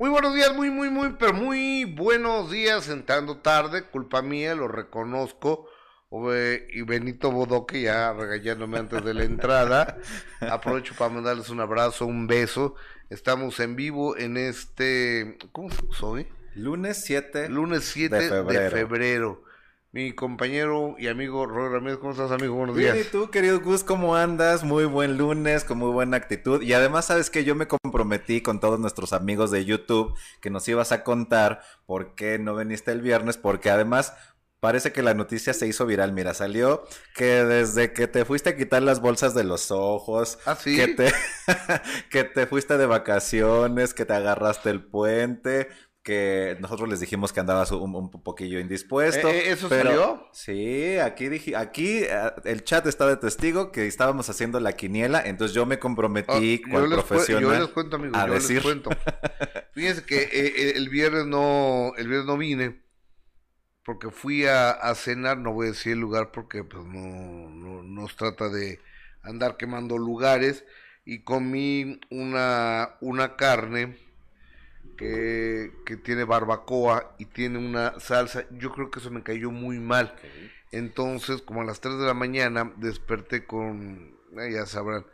Muy buenos días, muy, muy, muy, pero muy buenos días, entrando tarde, culpa mía, lo reconozco. Y Benito Bodoque ya regañándome antes de la entrada. Aprovecho para mandarles un abrazo, un beso. Estamos en vivo en este. ¿Cómo soy? Lunes 7. Lunes 7 de febrero mi compañero y amigo Roy Ramírez. ¿Cómo estás, amigo? Buenos días. ¿y tú, querido Gus, cómo andas? Muy buen lunes, con muy buena actitud. Y además, sabes que yo me comprometí con todos nuestros amigos de YouTube que nos ibas a contar por qué no viniste el viernes, porque además Parece que la noticia se hizo viral. Mira, salió que desde que te fuiste a quitar las bolsas de los ojos, ¿Ah, que, te, que te fuiste de vacaciones, que te agarraste el puente, que nosotros les dijimos que andabas un, un poquillo indispuesto. ¿E-, e-, ¿Eso salió? Sí, aquí dije, aquí eh, el chat está de testigo que estábamos haciendo la quiniela, entonces yo me comprometí ah, con el profesional. Yo les cuento, amigo, yo les cuento. Fíjense que eh, eh, el viernes no, el viernes no vine porque fui a, cenar, no voy a decir el lugar porque pues no, no nos trata de andar quemando lugares y comí una, una carne que, tiene barbacoa y tiene una salsa. Yo creo que eso me cayó muy mal. Entonces, como a las 3 de la mañana, desperté con, eh, ya sabrán,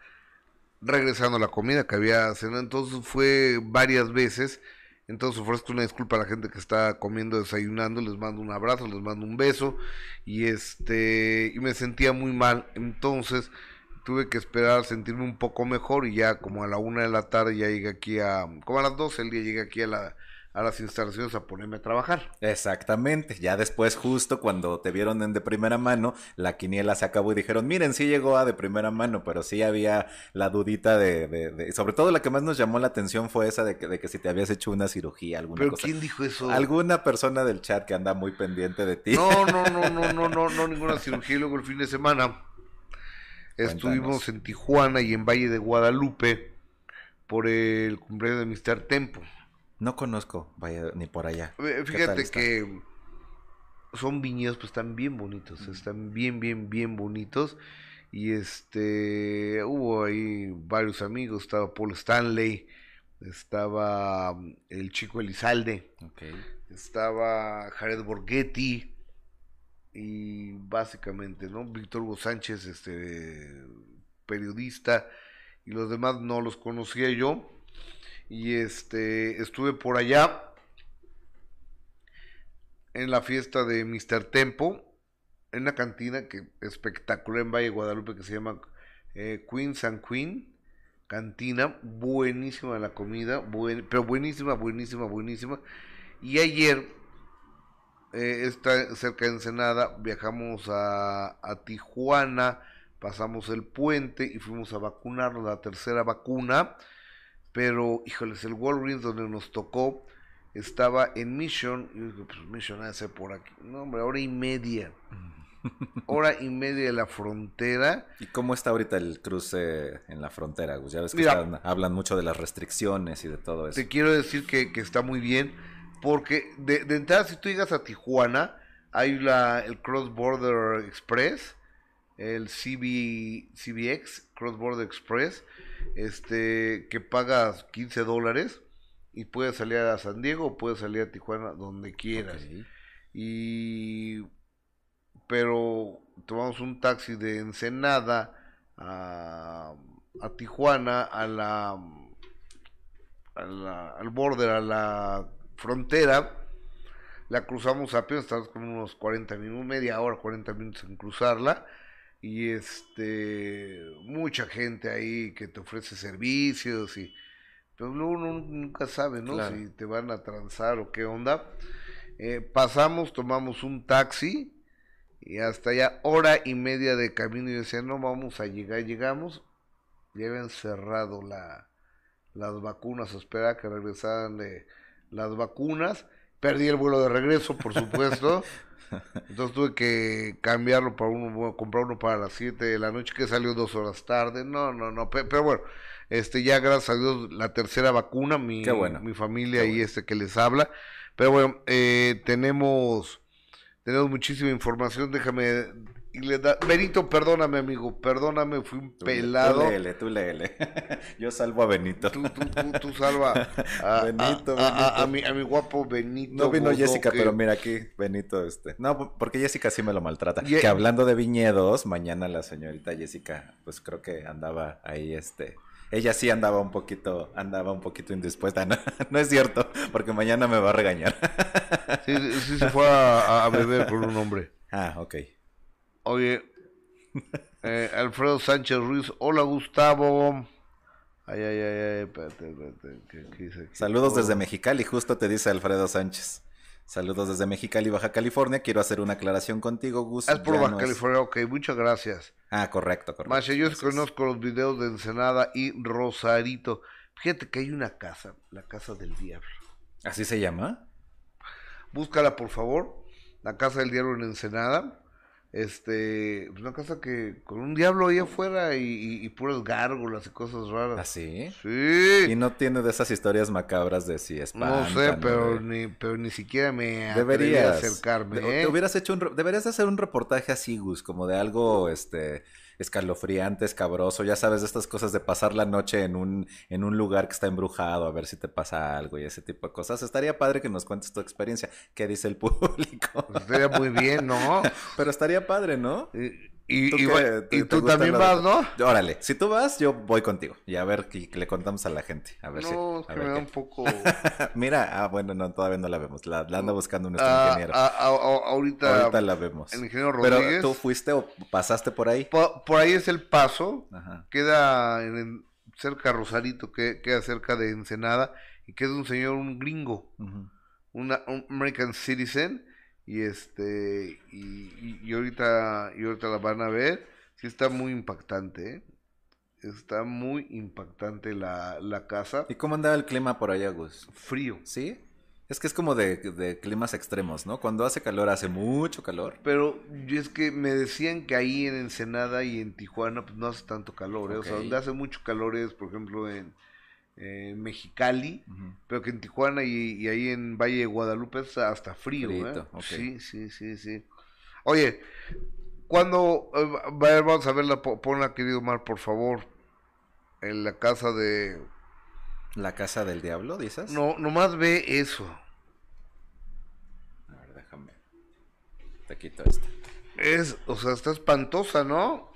regresando a la comida que había cenado. Entonces fue varias veces. Entonces ofrezco una disculpa a la gente que está comiendo, desayunando, les mando un abrazo, les mando un beso y este y me sentía muy mal. Entonces tuve que esperar a sentirme un poco mejor y ya como a la una de la tarde ya llegué aquí a, como a las 12 el día llegué aquí a, la, a las instalaciones a ponerme a trabajar. Exactamente, ya después justo cuando te vieron en de primera mano, la quiniela se acabó y dijeron, miren, sí llegó a de primera mano, pero sí había la dudita de, de, sobre todo la que más nos llamó la atención fue esa de que, de que si te habías hecho una cirugía, alguna ¿Pero quién dijo eso? Alguna persona del chat que anda muy pendiente de ti. No, no, no, no, no, no, no, ninguna cirugía y luego el fin de semana Estuvimos en Tijuana y en Valle de Guadalupe por el cumpleaños de Mr. Tempo. No conozco, ni por allá. Eh, fíjate que son viñedos, pues están bien bonitos, están bien, bien, bien bonitos. Y este, hubo ahí varios amigos, estaba Paul Stanley, estaba mm, el chico Elizalde, estaba Jared Borghetti, y básicamente, ¿no? Víctor Hugo Sánchez, este periodista, y los demás no los conocía yo. Y este estuve por allá en la fiesta de Mr. Tempo, en una cantina que espectacular en Valle Guadalupe que se llama eh, Queen San Queen. Cantina, buenísima la comida, buen, pero buenísima, buenísima, buenísima. Y ayer eh, está cerca de Ensenada, viajamos a, Tijuana, pasamos el puente y fuimos a vacunarnos la tercera vacuna, pero híjoles, el Walgreens donde nos tocó estaba en Mission, y dije, pues Mission hace por aquí, no hombre, hora y media. hora y media de la frontera. ¿Y cómo está ahorita el cruce en la frontera? Ya ves que hablan mucho de las restricciones y de todo eso. Te quiero decir que, que está muy bien porque de, entrada, si tú llegas a Tijuana, hay la, el Cross Border Express, el CB, CBX, Cross Border Express, este, que pagas 15 dólares y puedes salir a San Diego o puedes salir a Tijuana donde quieras. Y pero tomamos un taxi de Ensenada a, a Tijuana, a la, a la, al border, a la frontera, la cruzamos apenas, estamos con unos 40 minutos, media hora, 40 minutos en cruzarla, y este, mucha gente ahí que te ofrece servicios y, pero luego uno nunca sabe, ¿no? Si te van a transar o qué onda. Eh, pasamos, tomamos un taxi y hasta allá hora y media de camino y decía, no vamos a llegar, llegamos, ya habían cerrado la, las vacunas, espera que regresaran de las vacunas. Perdí el vuelo de regreso, por supuesto. Entonces tuve que cambiarlo para uno, comprar uno para las 7 de la noche, que salió dos horas tarde. No, no, no. Pero, bueno, este ya gracias a Dios la tercera vacuna, mi, mi familia y este que les habla. Pero bueno, eh, tenemos, tenemos muchísima información. Déjame y le da. Benito, perdóname, amigo, perdóname, fui un pelado. Tú léele, tú léele. Yo salvo a Benito. Tú, tú, tú, tú salva a, Benito, a, Benito. a mi, a mi guapo Benito. No vino Jessica, pero mira aquí, Benito, este. No, porque Jessica sí me lo maltrata. Ye- Que hablando de viñedos, mañana la señorita Jessica, pues creo que andaba ahí, este. Ella sí andaba un poquito, andaba un poquito indispuesta. No, no es cierto, porque mañana me va a regañar. Sí, sí, sí se fue a, a beber con un hombre. Ah, ok. Oye, eh, Alfredo Sánchez Ruiz, hola Gustavo. Ay, ay, ay, ay, espérate, espérate, ¿qué- qué dice aquí? Saludos Oh. desde Mexicali, justo te dice Alfredo Sánchez. Saludos desde Mexicali, Baja California. Quiero hacer una aclaración contigo, Gus. Es por Baja no es- California, ok, muchas gracias. Ah, correcto, correcto. Masha, yo conozco los videos de Ensenada y Rosarito. Fíjate que hay una casa, la casa del diablo. ¿Así se llama? Búscala, por favor. La casa del diablo en Ensenada. Este, pues una casa que con un diablo ahí afuera y, y- y puras gárgolas y cosas raras. ¿Así? Sí. Y no tiene de esas historias macabras de si No espantan. sé, pero ni, pero ni siquiera me Deberías. acercarme. ¿eh? te hubieras hecho un, deberías de hacer un reportaje así, Gus, como de algo, este, escalofriante, escabroso, ya sabes, de estas cosas de pasar la noche en un, en un lugar que está embrujado, a ver si te pasa algo y ese tipo de cosas. Estaría padre que nos cuentes tu experiencia. ¿Qué dice el público? Pues estaría muy bien, ¿no? Pero estaría padre, ¿no? Y, y, ¿Tú también vas, ¿no? Órale, si tú vas, yo voy contigo. Y a ver qué le contamos a la gente. A ver si. No, es a que me da qué. un poco... Mira, ah, bueno, no, todavía no la vemos. La, la anda buscando nuestro Ah, ingeniero. ah, ah, ah, ahorita, Ahorita la vemos. el ingeniero Pero Rodríguez... tú fuiste o pasaste por ahí. po- por ahí es el paso. Ajá. Queda en cerca Rosarito, que queda cerca de Ensenada. Y queda un señor, un gringo. una, un American Citizen y este y, y- ahorita y ahorita la van a ver sí está muy impactante ¿eh? está muy impactante la, la casa ¿Y cómo andaba el clima por allá, Gus? frío ¿Sí? Es que es como de, de climas extremos, ¿no? Cuando hace calor hace mucho calor. pero yo es que me decían que ahí en Ensenada y en Tijuana pues no hace tanto calor ¿eh? o sea donde hace mucho calor es por ejemplo en eh, Mexicali pero que en Tijuana y, y ahí en Valle de Guadalupe es hasta frío, ¿eh? Sí, sí, sí, sí. Oye, cuando eh, vamos a verla, po- ponla querido Mar, por favor, en la casa de... ¿La casa del diablo, dices? No, nomás ve eso. A ver, déjame. Te quito esto. Es, o sea, está espantosa, ¿no?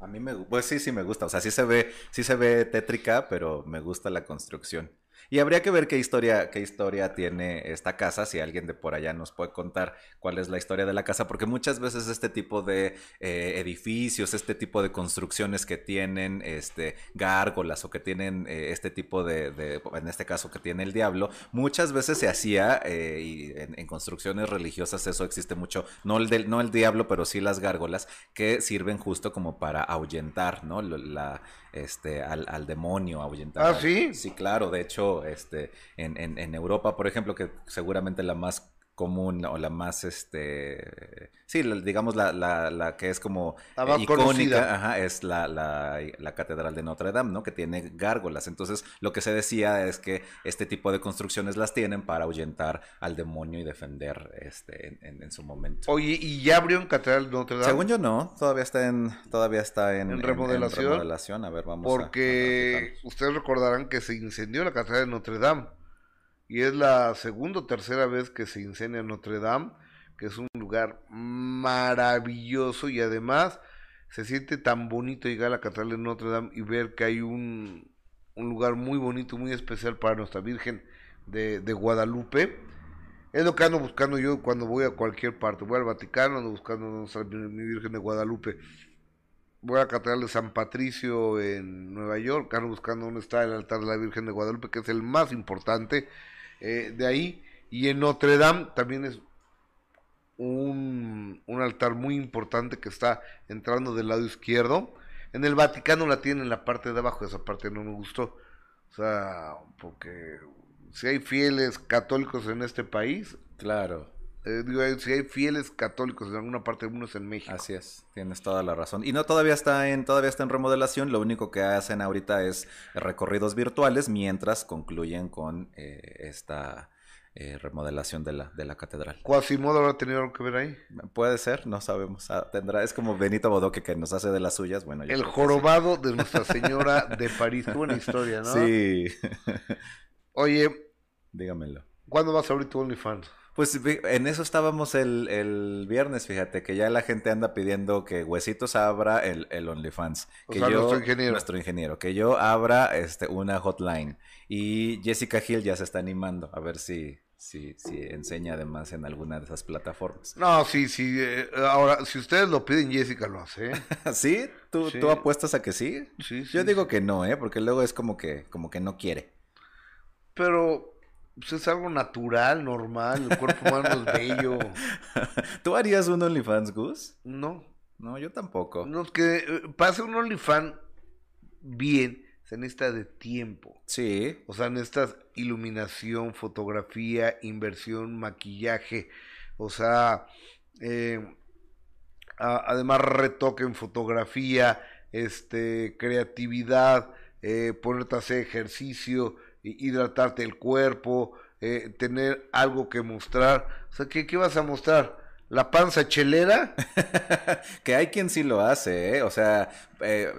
A mí me, pues sí, sí me gusta. O sea, sí se ve, sí se ve tétrica, pero me gusta la construcción. Y habría que ver qué historia, qué historia tiene esta casa, si alguien de por allá nos puede contar cuál es la historia de la casa, porque muchas veces este tipo de eh, edificios, este tipo de construcciones que tienen este, gárgolas o que tienen eh, este tipo de, en este caso que tiene el diablo, muchas veces se hacía eh, y en, construcciones religiosas eso existe mucho, no el, del, no el diablo, pero sí las gárgolas que sirven justo como para ahuyentar, ¿no? La, este, al, al demonio, ahuyentar. ¿Ah, sí? Sí, claro. De hecho, este, en, en, en Europa, por ejemplo, que seguramente la más común o la más, este, sí, digamos la, la, la que es como eh, icónica, ajá, es la, la, la Catedral de Notre Dame, ¿no? Que tiene gárgolas. Entonces, lo que se decía es que este tipo de construcciones las tienen para ahuyentar al demonio y defender, este, en, en- en su momento. Oye, ¿y ya abrió en Catedral de Notre Dame? Según yo no, todavía está en, todavía está en, ¿En remodelación? remodelación. A ver, vamos a- a Porque ustedes recordarán que se incendió la Catedral de Notre Dame. Y es la segunda o tercera vez que se incendia Notre Dame, que es un lugar maravilloso y además se siente tan bonito llegar a la Catedral de Notre Dame y ver que hay un, un lugar muy bonito, muy especial para nuestra Virgen de, Guadalupe. Es lo que ando buscando yo cuando voy a cualquier parte. Voy al Vaticano, ando buscando mi, mi Virgen de Guadalupe. Voy a la Catedral de San Patricio en Nueva York, ando buscando dónde está el altar de la Virgen de Guadalupe, que es el más importante eh, de ahí. Y en Notre Dame también es un, un altar muy importante que está entrando del lado izquierdo. En el Vaticano la tienen en la parte de abajo, esa parte no me gustó. O sea, porque si hay fieles católicos en este país, Claro, eh, digo, eh, si hay fieles católicos en alguna parte del mundo es en México. así es, tienes toda la razón. Y no todavía está en, todavía está en remodelación, lo único que hacen ahorita es recorridos virtuales mientras concluyen con eh, esta eh, remodelación de la, de la catedral. ¿Quasimodo habrá tenido algo que ver ahí? Puede ser, no sabemos. Ah, tendrá, es como Benito Bodoque que nos hace de las suyas. Bueno, el jorobado de Nuestra Señora de París. Qué buena historia, ¿no? Sí. Oye, dígamelo. ¿Cuándo vas a abrir tu OnlyFans? Pues en eso estábamos el, el, viernes, fíjate, que ya la gente anda pidiendo que Huesitos abra el, el OnlyFans. Que yo, nuestro ingeniero. Nuestro ingeniero. Que yo abra este, una hotline. Y Jessica Hill ya se está animando a ver si, si, si enseña además en alguna de esas plataformas. No, sí, sí. Eh, ahora, si ustedes lo piden, Jessica lo hace. ¿eh? ¿Sí? ¿Tú, ¿Tú apuestas a que sí? Sí, Yo digo que no, ¿eh? Porque luego es como que, como que no quiere. Pero pues es algo natural, normal, el cuerpo humano es bello. ¿Tú harías un OnlyFans, Gus? No. No, yo tampoco. No, es que eh, pase un OnlyFans bien, se necesita de tiempo. Sí. O sea, necesitas iluminación, fotografía, inversión, maquillaje. O sea, eh, además retoque en fotografía, este, creatividad, eh, ponerte a hacer ejercicio hidratarte el cuerpo, eh, tener algo que mostrar. O sea, ¿qué, qué vas a mostrar? ¿La panza chelera? que hay quien sí lo hace, ¿eh? O sea, eh,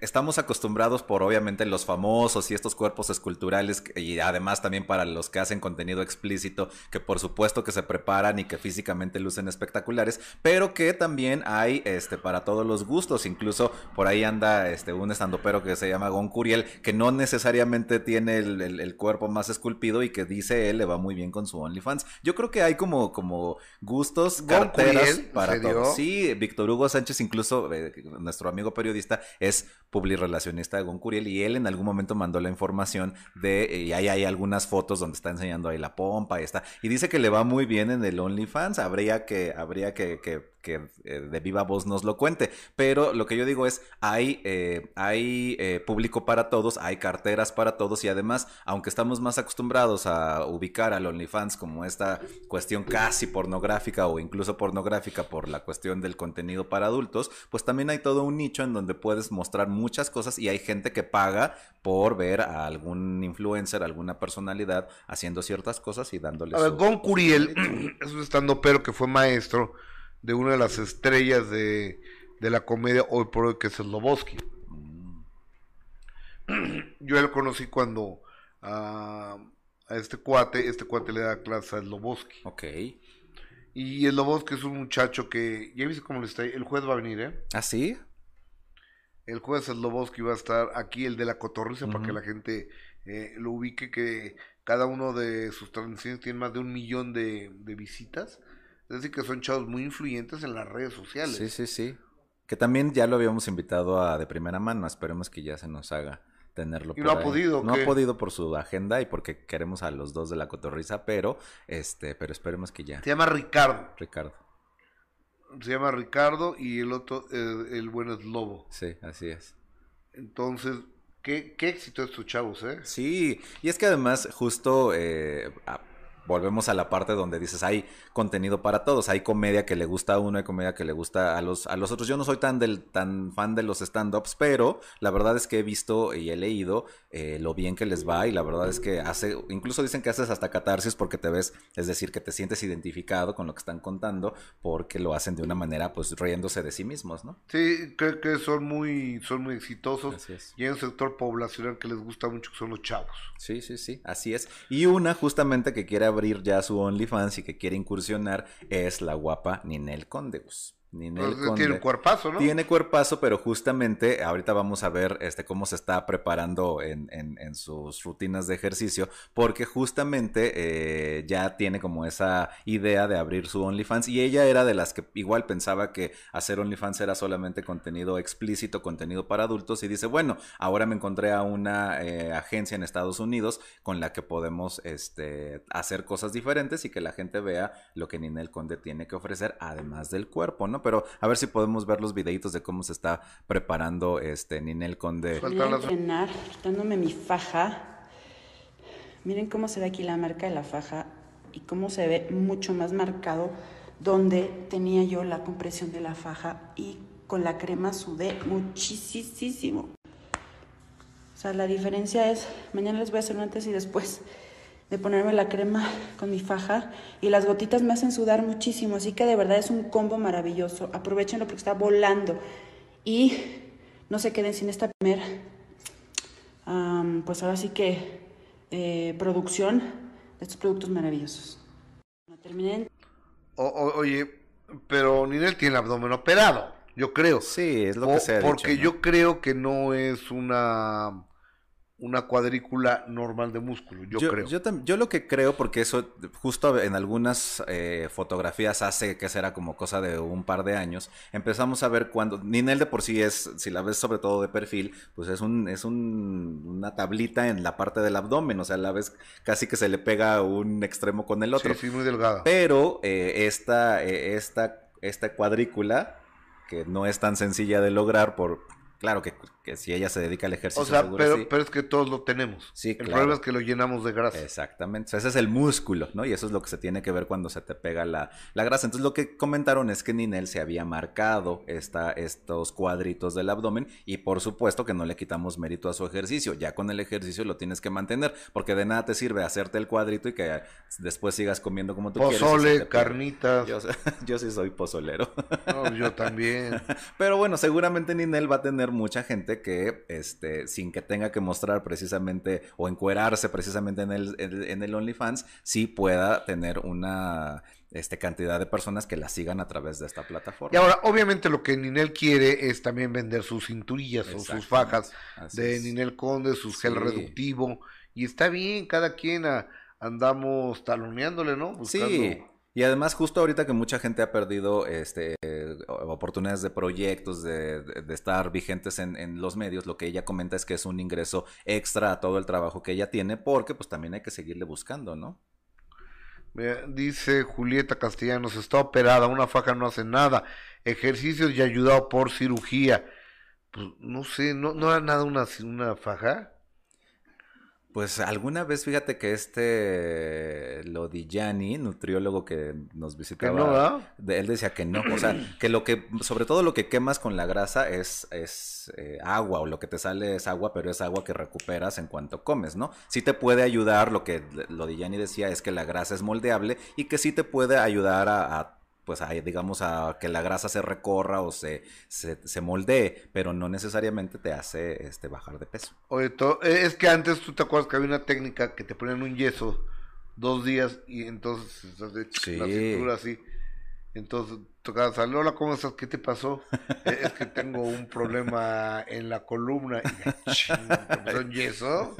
estamos acostumbrados por obviamente los famosos y estos cuerpos esculturales y además también para los que hacen contenido explícito que por supuesto que se preparan y que físicamente lucen espectaculares, pero que también hay este para todos los gustos, incluso por ahí anda este un estandopero que se llama Gon Curiel que no necesariamente tiene el, cuerpo más esculpido y que dice él le va muy bien con su OnlyFans. Yo creo que hay como como gustos, carteras para todos. Sí, Víctor Hugo Sánchez incluso eh, nuestro amigo periodista es publirelacionista de Goncuriel y él en algún momento mandó la información de, eh, y ahí hay algunas fotos donde está enseñando ahí la pompa y está, y dice que le va muy bien en el OnlyFans, habría que, habría que, que que eh, de viva voz nos lo cuente. Pero lo que yo digo es, hay, eh, hay eh, público para todos, hay carteras para todos y además, aunque estamos más acostumbrados a ubicar al OnlyFans como esta cuestión casi pornográfica o incluso pornográfica por la cuestión del contenido para adultos, pues también hay todo un nicho en donde puedes mostrar muchas cosas y hay gente que paga por ver a algún influencer, alguna personalidad haciendo ciertas cosas y dándole... A ver, Gon Curiel es un estando pero que fue maestro de una de las estrellas de, de la comedia hoy por hoy, que es Sloboski. Yo lo conocí cuando a, a, este cuate, este cuate le da clase a Sloboski. Ok. Y Sloboski es un muchacho que, ya viste cómo le está, el juez va a venir, ¿eh? ¿Ah, sí? El juez Sloboski va a estar aquí, el de la cotorriza, para que la gente eh, lo ubique, que cada uno de sus transmisiones tiene más de un millón de, de visitas. Es decir, que son chavos muy influyentes en las redes sociales. Sí, sí, sí. Que también ya lo habíamos invitado a de primera mano. Esperemos que ya se nos haga tenerlo. Y no ha podido. No ha podido por su agenda y porque queremos a los dos de la cotorriza, pero este, pero esperemos que ya. Se llama Ricardo. Ricardo. Se llama Ricardo y el otro, eh, el bueno es Lobo. Sí, así es. Entonces, qué, qué éxito estos chavos, ¿eh? Sí, y es que además, justo eh, volvemos a la parte donde dices, hay contenido para todos, hay comedia que le gusta a uno, hay comedia que le gusta a los, a los otros. Yo no soy tan, del, tan fan de los stand-ups, pero la verdad es que he visto y he leído eh, lo bien que les va y la verdad es que hace, incluso dicen que haces hasta catarsis porque te ves, es decir, que te sientes identificado con lo que están contando porque lo hacen de una manera pues riéndose de sí mismos, ¿no? Sí, creo que son muy, son muy exitosos y hay un sector poblacional que les gusta mucho que son los chavos. Sí, sí, sí, así es. Y una justamente que quiere abrir ya su OnlyFans y que quiere incursionar es la guapa Ninel Condeus. Ninel tiene cuerpazo, ¿no? Tiene cuerpazo, pero justamente ahorita vamos a ver este, cómo se está preparando en, en, sus rutinas de ejercicio, porque justamente eh, ya tiene como esa idea de abrir su OnlyFans y ella era de las que igual pensaba que hacer OnlyFans era solamente contenido explícito, contenido para adultos y dice, bueno, ahora me encontré a una eh, agencia en Estados Unidos con la que podemos este, hacer cosas diferentes y que la gente vea lo que Ninel Conde tiene que ofrecer, además del cuerpo, ¿no? Pero a ver si podemos ver los videitos de cómo se está preparando este Ninel Conde. Voy a entrenar quitándome mi faja. Miren cómo se ve aquí la marca de la faja y cómo se ve mucho más marcado donde tenía yo la compresión de la faja y con la crema sudé muchísimo. O sea, la diferencia es, mañana les voy a hacer un antes y después. De ponerme la crema con mi faja y las gotitas me hacen sudar muchísimo, así que de verdad es un combo maravilloso. Aprovechenlo porque está volando y no se queden sin esta primera, pues ahora sí que eh, producción de estos productos maravillosos. terminé. oye, pero Ninel tiene el abdomen operado, yo creo. Sí, es lo que se ha Porque yo creo que no es una una cuadrícula normal de músculo, yo, creo. Yo, yo, lo que creo, porque eso justo en algunas eh, fotografías hace que será como cosa de un par de años, empezamos a ver cuando, Ninel de por sí es, si la ves sobre todo de perfil, pues es un es un, una tablita en la parte del abdomen, o sea, la ves casi que se le pega un extremo con el otro. Sí, sí muy delgada. Pero eh, esta, eh, esta, esta cuadrícula, que no es tan sencilla de lograr por Claro que, si ella se dedica al ejercicio. O sea, pero, pero es que todos lo tenemos. Sí, El problema es que lo llenamos de grasa. Exactamente. ese es el músculo, ¿no? Y eso es lo que se tiene que ver cuando se te pega la, grasa. Entonces, lo que comentaron es que Ninel se había marcado esta, estos cuadritos del abdomen y por supuesto que no le quitamos mérito a su ejercicio. Ya con el ejercicio lo tienes que mantener porque de nada te sirve hacerte el cuadrito y que después sigas comiendo como tú quieres. Pozole, carnitas. Yo, yo sí soy pozolero. No, yo también. pero bueno, seguramente Ninel va a tener mucha gente que, este, sin que tenga que mostrar precisamente o encuerarse precisamente en el, en, el OnlyFans, sí pueda tener una este, cantidad de personas que la sigan a través de esta plataforma. Y ahora, obviamente lo que Ninel quiere es también vender sus cinturillas o sus fajas de Ninel Conde, su gel reductivo. Y está bien, cada quien andamos taloneándole, ¿no? Sí. Y además, justo ahorita que mucha gente ha perdido este, oportunidades de proyectos, de, estar vigentes en, los medios, lo que ella comenta es que es un ingreso extra a todo el trabajo que ella tiene, porque pues también hay que seguirle buscando, ¿no? Dice Julieta Castellanos, está operada, una faja no hace nada, ejercicios y ayudado por cirugía. Pues no sé, ¿no, no era nada una, una faja? Pues alguna vez, fíjate que este Lodillani, nutriólogo que nos visitaba, él decía que no, o sea, que lo que, sobre todo lo que quemas con la grasa es, es eh, agua, o lo que te sale es agua, pero es agua que recuperas en cuanto comes, ¿no? Sí te puede ayudar, lo que Lodillani decía es que la grasa es moldeable y que sí te puede ayudar a pues a, digamos a que la grasa se recorra o se, se, moldee, pero no necesariamente te hace este bajar de peso. Oye, eh, es que antes tú te acuerdas que había una técnica que te ponían un yeso dos días y entonces la cintura así. Entonces tocaba salir, hola, ¿cómo estás? ¿Qué te pasó? Eh, es que tengo un problema en la columna. Y un yeso.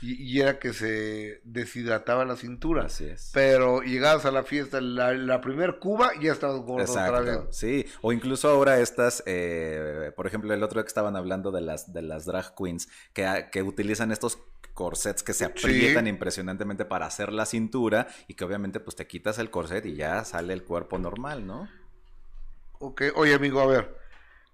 Y, era que se deshidrataba la cintura. Así es. Pero llegabas a la fiesta, la, la primer cuba, ya estabas gordo otra vez. Sí, o incluso ahora estas, eh, por ejemplo, el otro día que estaban hablando de las, de las drag queens, que, que utilizan estos corsets que se aprietan impresionantemente para hacer la cintura y que obviamente pues te quitas el corset y ya sale el cuerpo normal, ¿no? Ok, oye amigo, a ver,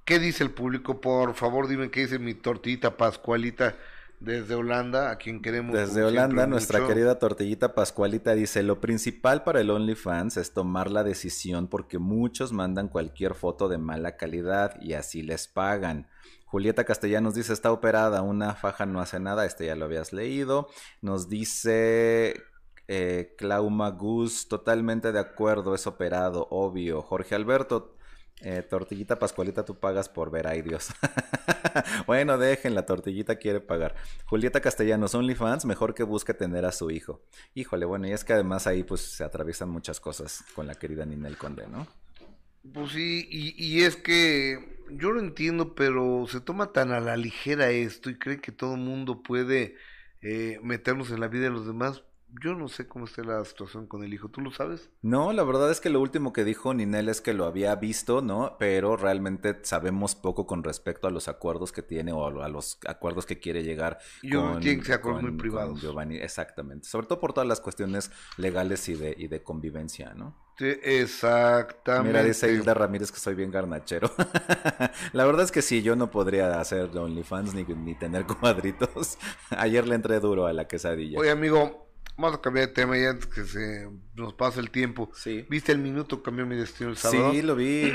¿qué dice el público? Por favor dime qué dice mi tortillita Pascualita desde Holanda, a quien queremos. Desde Holanda, nuestra querida tortillita Pascualita dice, lo principal para el OnlyFans es tomar la decisión porque muchos mandan cualquier foto de mala calidad y así les pagan. Julieta Castellanos dice, está operada, una faja no hace nada, este ya lo habías leído. Nos dice eh, Claumagus, totalmente de acuerdo, es operado, obvio. Jorge Alberto, eh, tortillita Pascualita, tú pagas por ver, ay Dios. bueno, dejen, la tortillita quiere pagar. Julieta Castellanos, OnlyFans, mejor que busque tener a su hijo. Híjole, bueno, y es que además ahí pues se atraviesan muchas cosas con la querida Ninel Conde, ¿no? Pues sí, y, es que yo lo entiendo, pero se toma tan a la ligera esto y cree que todo mundo puede eh, meternos en la vida de los demás. Yo no sé cómo está la situación con el hijo, ¿tú lo sabes? No, la verdad es que lo último que dijo Ninel es que lo había visto, ¿no? Pero realmente sabemos poco con respecto a los acuerdos que tiene o a los acuerdos que quiere llegar. Yo con, que sea acuerdos muy privados. Giovanni, exactamente. Sobre todo por todas las cuestiones legales y de, y de convivencia, ¿no? Sí, exactamente. Mira, dice Hilda Ramírez que soy bien garnachero. la verdad es que sí, yo no podría hacer OnlyFans ni, ni tener cuadritos. Ayer le entré duro a la quesadilla. Oye, amigo, Vamos a cambiar de tema ya antes que se nos pase el tiempo. Sí. ¿Viste el minuto cambió mi destino el sábado? Sí, lo vi.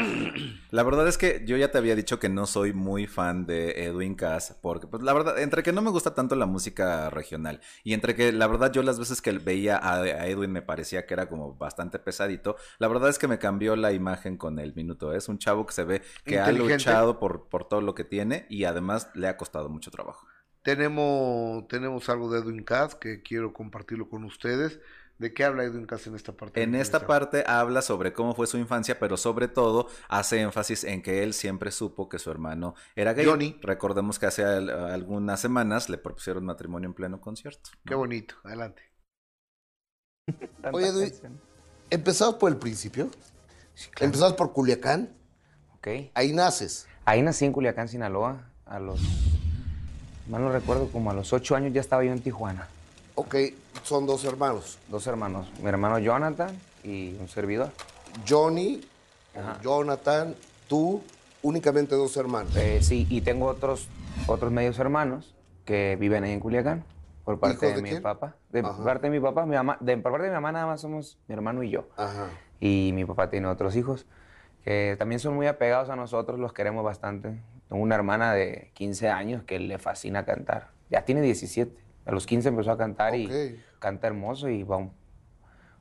La verdad es que yo ya te había dicho que no soy muy fan de Edwin Cass, porque pues la verdad, entre que no me gusta tanto la música regional y entre que la verdad yo las veces que veía a, a Edwin me parecía que era como bastante pesadito, la verdad es que me cambió la imagen con el minuto. Es un chavo que se ve que ha luchado por, por todo lo que tiene y además le ha costado mucho trabajo. Tenemos, tenemos algo de Edwin Cass que quiero compartirlo con ustedes. ¿De qué habla Edwin Cass en esta parte? En esta parte habla sobre cómo fue su infancia, pero sobre todo hace énfasis en que él siempre supo que su hermano era gay. Johnny. Recordemos que hace al- algunas semanas le propusieron matrimonio en pleno concierto. Qué bonito, adelante. Oye, Edwin, empezamos por el principio. Empezamos por Culiacán. Ok. Ahí naces. Ahí nací en Culiacán, Sinaloa. A los. Mal no recuerdo, como a los ocho años ya estaba yo en Tijuana. Ok, son dos hermanos. Dos hermanos. Mi hermano Jonathan y un servidor. Johnny, Ajá. Jonathan, tú, únicamente dos hermanos. Eh, sí, y tengo otros, otros medios hermanos que viven ahí en Culiacán. Por parte ¿Hijos de, de mi quién? papá. De Ajá. parte de mi papá, mi mamá. De, por parte de mi mamá nada más somos mi hermano y yo. Ajá. Y mi papá tiene otros hijos que también son muy apegados a nosotros, los queremos bastante. Tengo una hermana de 15 años que le fascina cantar. Ya tiene 17. A los 15 empezó a cantar y canta hermoso y vamos.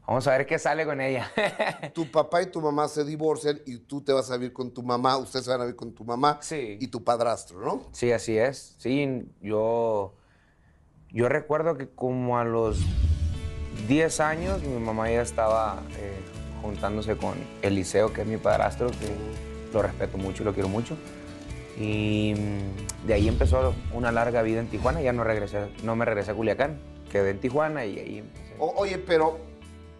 Vamos a ver qué sale con ella. Tu papá y tu mamá se divorcian y tú te vas a vivir con tu mamá, ustedes se van a vivir con tu mamá Sí. y tu padrastro, ¿no? Sí, así es. Sí, yo, yo recuerdo que como a los 10 años mi mamá ya estaba eh, juntándose con Eliseo, que es mi padrastro, que lo respeto mucho y lo quiero mucho. Y mm, de ahí empezó una larga vida en Tijuana. Ya no, regresé, no me regresé a Culiacán, quedé en Tijuana y ahí empecé. O- oye, pero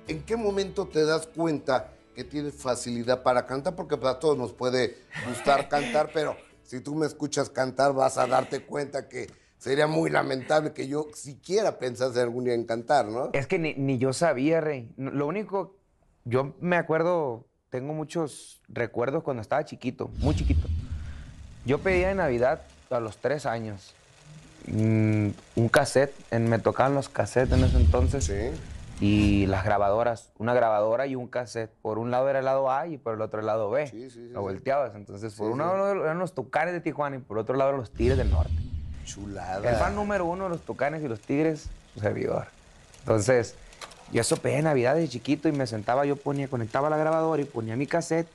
¿en qué momento te das cuenta que tienes facilidad para cantar? Porque pues, a todos nos puede gustar cantar, pero si tú me escuchas cantar vas a darte cuenta que sería muy lamentable que yo siquiera pensase algún día en cantar, ¿no? Es que ni, ni yo sabía, Rey. Lo único, yo me acuerdo, tengo muchos recuerdos cuando estaba chiquito, muy chiquito. Yo pedía en Navidad a los tres años mm, un cassette, en- me tocaban los cassettes en ese entonces Sí. y las grabadoras, una grabadora y un cassette. Por un lado era el lado A y por el otro el lado B. Sí, sí, sí, Lo volteabas. Entonces, por un lado eran los Tucanes de Tijuana y por otro lado eran los Tigres del Norte. Chulada. El fan número uno de los Tucanes y los Tigres, su servidor. Entonces, yo eso pedía en Navidad de chiquito y me sentaba, yo ponía, conectaba la grabadora y ponía mi cassette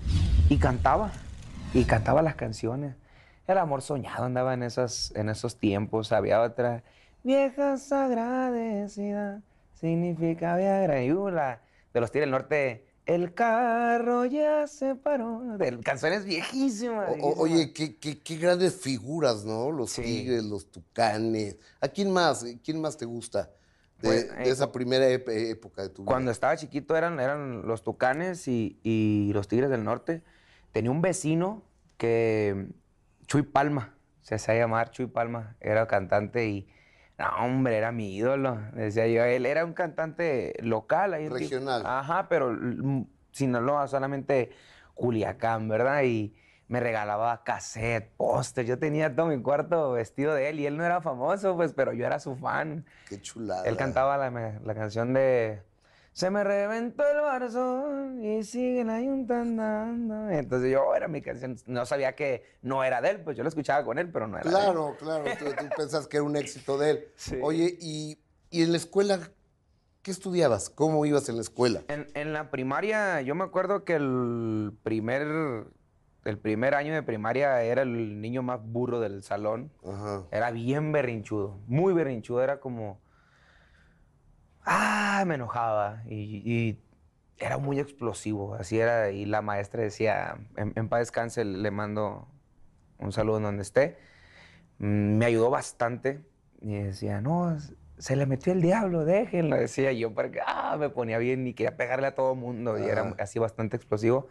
y cantaba. Y cantaba las canciones. El amor soñado andaba en, esas, en esos tiempos. Había otra. Viejas agradecida, significa Viagra y Ula. De los Tigres del Norte, el carro ya se paró. De canciones viejísimas. O- viejísimas. oye, qué, qué- qué grandes figuras, ¿no? Los Sí. tigres, los tucanes. ¿A quién más? ¿Quién más te gusta de, Pues, de eh, esa primera época de tu vida? Cuando estaba chiquito eran, eran los Tucanes y, y los Tigres del Norte. Tenía un vecino que, Chuy Palma, se hacía llamar Chuy Palma, era cantante y, no, hombre, era mi ídolo, decía yo. Él era un cantante local. Ahí Regional. Ajá, pero Sinaloa, solamente Culiacán, ¿verdad? Y me regalaba cassette, póster. Yo tenía todo mi cuarto vestido de él y él no era famoso, pues, pero yo era su fan. Qué chulada. Él cantaba la, la canción de Se me reventó el barzón y siguen ahí un andando. Entonces yo era mi canción. No sabía que no era de él, pues yo lo escuchaba con él, pero no era de él. Claro, claro. Tú, tú pensás que era un éxito de él. Sí. Oye, y, y en la escuela, ¿qué estudiabas? ¿Cómo ibas en la escuela? En, en la primaria, yo me acuerdo que el primer, el primer año de primaria era el niño más burro del salón. Ajá. Era bien berrinchudo, muy berrinchudo, era como... Ah, me enojaba y, y era muy explosivo, así era. Y la maestra decía, en, en paz descanse, le mando un saludo en donde esté. Mm, Me ayudó bastante y decía, no, se le metió el diablo, déjenlo, decía yo, porque ah, me ponía bien y quería pegarle a todo mundo y era así bastante explosivo.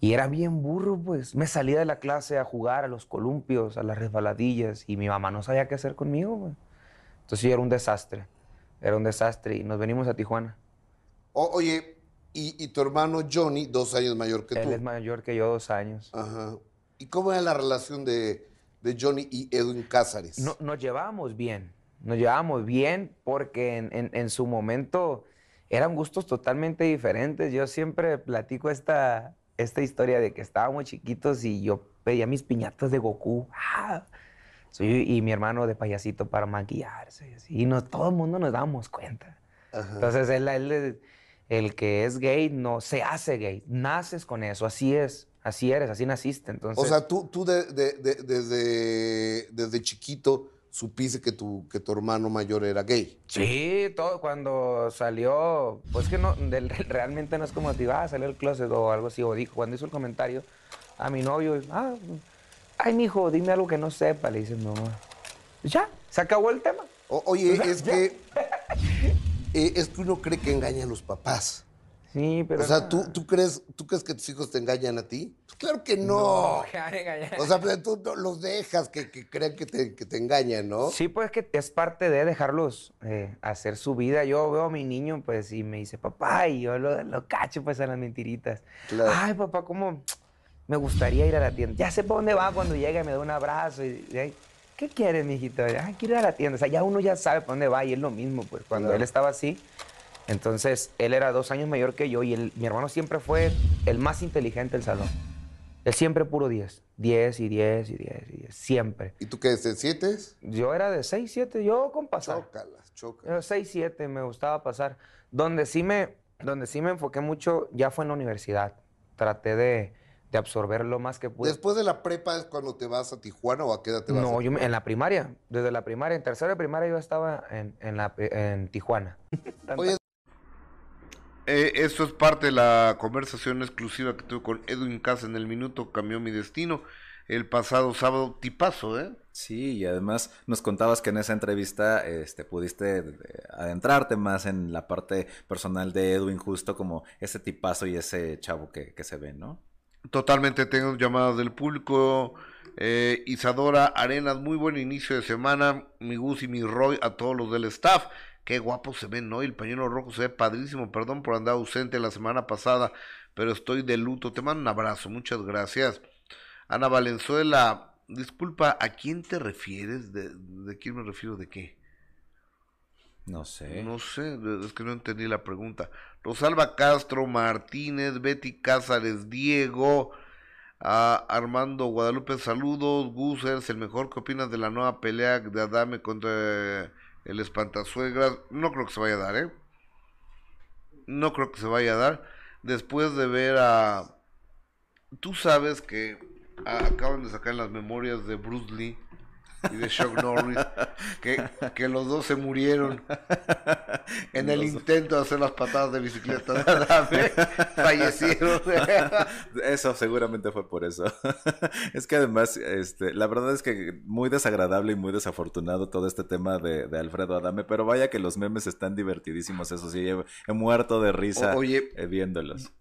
Y era bien burro, pues. Me salía de la clase a jugar a los columpios, a las resbaladillas, y mi mamá no sabía qué hacer conmigo, pues. Entonces yo era un desastre. Era un desastre y nos venimos a Tijuana. O- oye, y, y tu hermano Johnny, dos años mayor que Él tú. es mayor que yo, dos años. Ajá. ¿Y cómo era la relación de, de Johnny y Edwin Cázares? No, nos llevábamos bien. nos llevábamos bien porque en, en- en su momento eran gustos totalmente diferentes. Yo siempre platico esta, esta historia de que estábamos chiquitos y yo pedía mis piñatas de Goku. ¡Ah! Y mi hermano de payasito para maquillarse. y así, Y nos, todo el mundo nos dábamos cuenta. Ajá. Entonces, él, él- el que es gay no se hace gay. Naces con eso, así es. Así eres, así naciste. Entonces, O sea, tú, tú de- de- de- desde, desde chiquito supiste que tu, que tu hermano mayor era gay. Sí, todo cuando salió, pues que no, del- realmente no es como te ah, salió el closet o algo así, o dijo, cuando hizo el comentario a mi novio, ah, ay, mijo, dime algo que no sepa, le dice mi mamá. Ya, se acabó el tema. O- oye, es que, eh, es que uno cree que engaña a los papás. Sí, pero. O sea, no. ¿tú, tú, crees, ¿tú crees que tus hijos te engañan a ti? Pues claro que no. O sea, pero tú los dejas que, que crean que te, que te engañan, ¿no? Sí, pues que es parte de dejarlos eh, hacer su vida. Yo veo a mi niño, pues, y me dice, papá, y yo lo, lo cacho, pues, a las mentiritas. Claro. Ay, papá, ¿cómo me gustaría ir a la tienda? Ya sé para dónde va cuando llega y me da un abrazo. Y, y ¿Qué quieres, mijito? Ay, quiero ir a la tienda. O sea, ya uno ya sabe para dónde va y es lo mismo, pues, cuando Claro. él estaba así. Entonces, él era dos años mayor que yo y él- mi hermano siempre fue el más inteligente del salón. Él siempre puro 10. 10 y 10 y 10 y 10. Siempre. ¿Y tú qué, de siete? Yo era de 6, 7, yo con pasar. Chócalas, chócalas. 6, 7 me gustaba pasar. Donde sí me, donde sí me enfoqué mucho ya fue en la universidad. Traté de, de absorber lo más que pude. Después de la prepa es cuando te vas a Tijuana o a qué edad te vas no, a yo en la primaria, desde la primaria, en tercera de primaria yo estaba en, en, la, en Tijuana. Oye, Eh, esto es parte de la conversación exclusiva que tuve con Edwin Casa en el minuto Cambió mi destino el pasado sábado. Tipazo, ¿eh? Sí, y además nos contabas que en esa entrevista este, pudiste eh, adentrarte más en la parte personal de Edwin, justo como ese tipazo y ese chavo que, que se ve, ¿no? Totalmente tengo llamadas del público. Eh, Isadora Arenas, muy buen inicio de semana. Mi Gus y mi Roy, a todos los del staff. Qué guapos se ven, ¿no? Y el pañuelo rojo se ve padrísimo. Perdón por andar ausente la semana pasada, pero estoy de luto. Te mando un abrazo, muchas gracias. Ana Valenzuela, disculpa, ¿a quién te refieres? ¿De, de quién me refiero? ¿De qué? No sé. No sé, es que no entendí la pregunta. Rosalba Castro, Martínez, Betty Cázares, Diego, Armando Guadalupe, saludos. Gus, eres el mejor. ¿Qué opinas de la nueva pelea de Adame contra eh, el Espantasuegras? No creo que se vaya a dar, ¿eh? No creo que se vaya a dar. Después de ver a... Tú sabes que acaban de sacar las memorias de Bruce Lee y de Chuck Norris, que, que los dos se murieron en el intento de hacer las patadas de bicicleta de Adame, fallecieron. Eso seguramente fue por eso. es que además, este, la verdad es que muy desagradable y muy desafortunado todo este tema de, de Alfredo Adame, pero vaya que los memes están divertidísimos, eso sí, he, he muerto de risa O- oye, eh, viéndolos.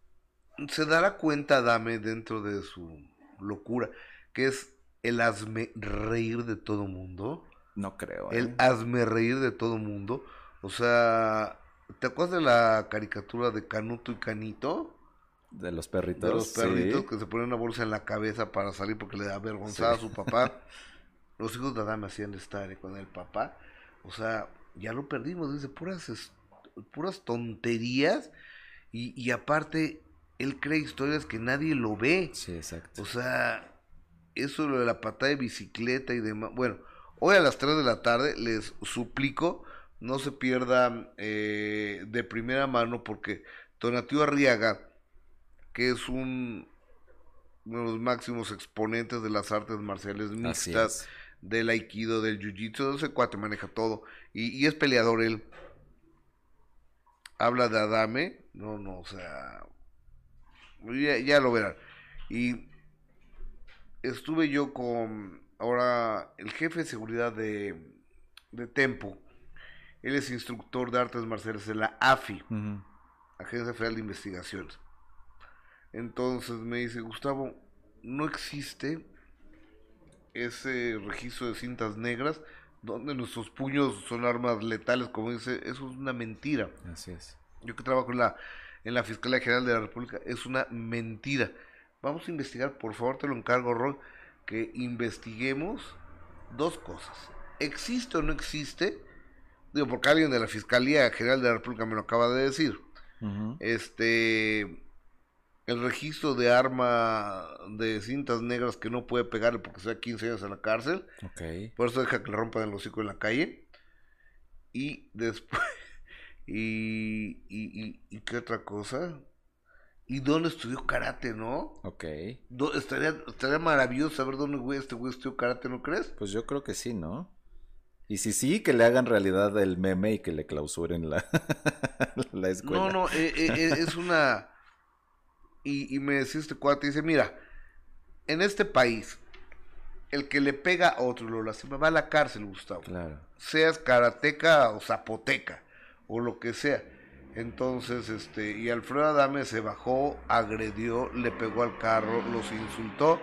se dará cuenta Adame dentro de su locura, que es el hazme reír de todo mundo. No creo. ¿eh? El hazme reír de todo mundo. O sea, ¿te acuerdas de la caricatura de Canuto y Canito? De los perritos. De los perritos sí. que se ponen una bolsa en la cabeza para salir porque le da vergonzada a su papá. Los hijos de Adame hacían estar con el papá. O sea, ya lo perdimos. Dice puras, puras tonterías. Y, y aparte, él cree historias que nadie lo ve. Sí, exacto. O sea, eso lo de la patada de bicicleta y demás. Bueno, hoy a las 3 de la tarde les suplico no se pierdan eh, de primera mano porque Tonatiuh Arriaga, que es un, uno de los máximos exponentes de las artes marciales mixtas, del aikido, del jiu-jitsu, ese cuate maneja todo y, y es peleador él. Habla de Adame, no, no, o sea, ya, ya lo verán. Y estuve yo con ahora el jefe de seguridad de, de Tempo. Él es instructor de artes marciales de la AFI. Agencia Federal de Investigaciones. Entonces me dice, Gustavo, no existe ese registro de cintas negras donde nuestros puños son armas letales, como dice, eso es una mentira. Así es. Yo que trabajo en la, en la Fiscalía General de la República, es una mentira. Vamos a investigar, por favor, te lo encargo, Roy, que investiguemos dos cosas. ¿Existe o no existe digo, porque alguien de la Fiscalía General de la República me lo acaba de decir, este, el registro de arma de cintas negras que no puede pegarle porque sea 15 años en la cárcel, Ok. por eso deja que le rompan el hocico en la calle, y después, y, y, y, y qué otra cosa, y dónde estudió karate, ¿no? Ok. Do- Estaría, estaría maravilloso saber dónde güey, este güey estudió karate, ¿no crees? Pues yo creo que sí, ¿no? Y si sí, que le hagan realidad el meme y que le clausuren la, la escuela. No, no, eh, eh, eh, es una... Y, y me decía este cuate, dice, mira, en este país, el que le pega a otro lo lastima, va a la cárcel, Gustavo. Claro. Seas karateca o zapoteca, o lo que sea. Entonces, este, y Alfredo Adame se bajó, agredió, le pegó al carro, los insultó,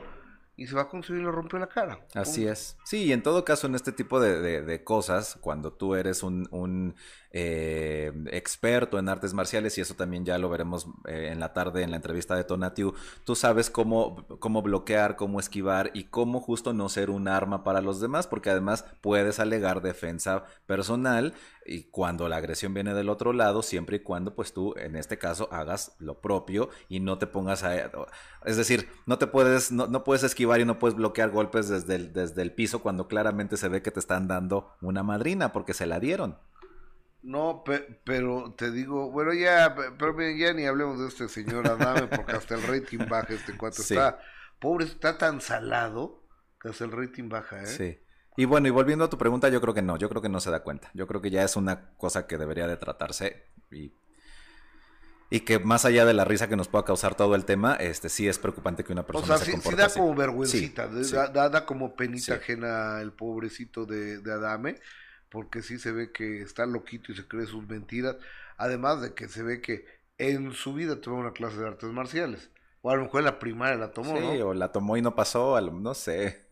y se va a conseguir y le rompió la cara. Así es. Sí, y en todo caso, en este tipo de, de- de cosas, cuando tú eres un, un, eh, experto en artes marciales, y eso también ya lo veremos eh, en la tarde en la entrevista de Tonatiu, tú sabes cómo, cómo bloquear, cómo esquivar y cómo justo no ser un arma para los demás, porque además puedes alegar defensa personal y cuando la agresión viene del otro lado, siempre y cuando pues tú en este caso hagas lo propio y no te pongas a... Es decir, no te puedes, no, no puedes esquivar y no puedes bloquear golpes desde desde el piso cuando claramente se ve que te están dando una madrina porque se la dieron. No, pe- pero te digo, bueno, ya, pe- pero miren, ya ni hablemos de este señor Adame, porque hasta el rating baja este cuate. Sí. Está, pobre, está tan salado que hasta el rating baja, ¿eh? Sí. Y bueno, y volviendo a tu pregunta, yo creo que no, yo creo que no se da cuenta. Yo creo que ya es una cosa que debería de tratarse y, y que más allá de la risa que nos pueda causar todo el tema, este sí es preocupante que una O persona sea, se sí, da así. como vergüencita, Sí, da, da- da como penita ajena el pobrecito de, de Adame, porque sí se ve que está loquito y se cree sus mentiras, además de que se ve que en su vida tomó una clase de artes marciales, o a lo mejor en la primaria la tomó, Sí, ¿no? o la tomó y no pasó, no sé.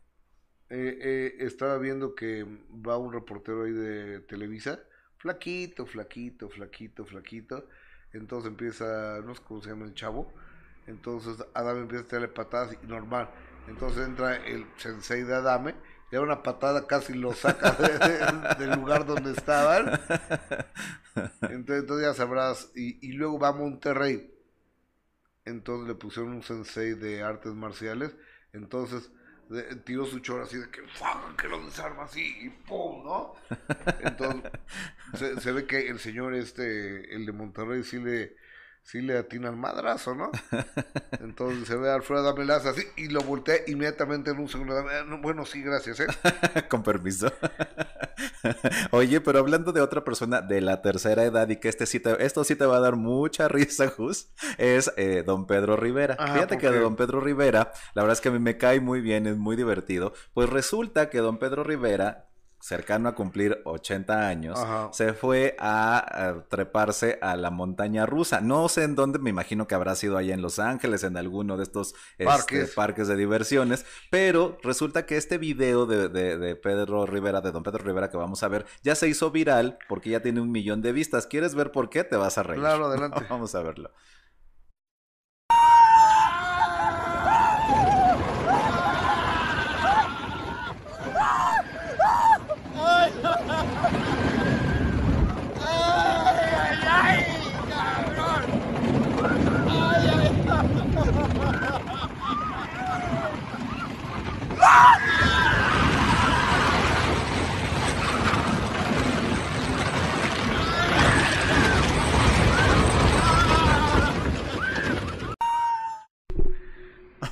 Eh, eh, estaba viendo que va un reportero ahí de Televisa, flaquito, flaquito, flaquito, flaquito. Entonces empieza, no sé cómo se llama el chavo. Entonces Adame empieza a tirarle patadas y normal. Entonces entra el sensei de Adame, da una patada, casi lo saca de- de- del lugar donde estaban. Entonces, entonces ya sabrás. Y, y luego va a Monterrey. Entonces le pusieron un sensei de artes marciales. Entonces de- tiró su chorro así de que que lo desarma así y ¡pum! ¿no? Entonces se ve que el señor este, el de Monterrey, sí le, sí le atina al madrazo, ¿no? Entonces se ve a Alfredo Damelaza así y lo voltea inmediatamente en un segundo. "Ah, no, Bueno, sí, gracias, ¿eh? Con permiso. Oye, pero hablando de otra persona de la tercera edad y que este sí te- esto sí te va a dar mucha risa, Jus, es eh, don Pedro Rivera. Ajá, Fíjate ¿por que de don Pedro Rivera, la verdad es que a mí me cae muy bien, es muy divertido. Pues resulta que don Pedro Rivera, cercano a cumplir 80 años, Ajá. se fue a, a treparse a la montaña rusa. No sé en dónde, me imagino que habrá sido allá en Los Ángeles, en alguno de estos este, Parques. parques de diversiones, pero resulta que este video de, de- de Pedro Rivera, de don Pedro Rivera que vamos a ver, ya se hizo viral porque ya tiene un millón de vistas. ¿Quieres ver por qué? Te vas a reír. Claro, adelante. Vamos a verlo.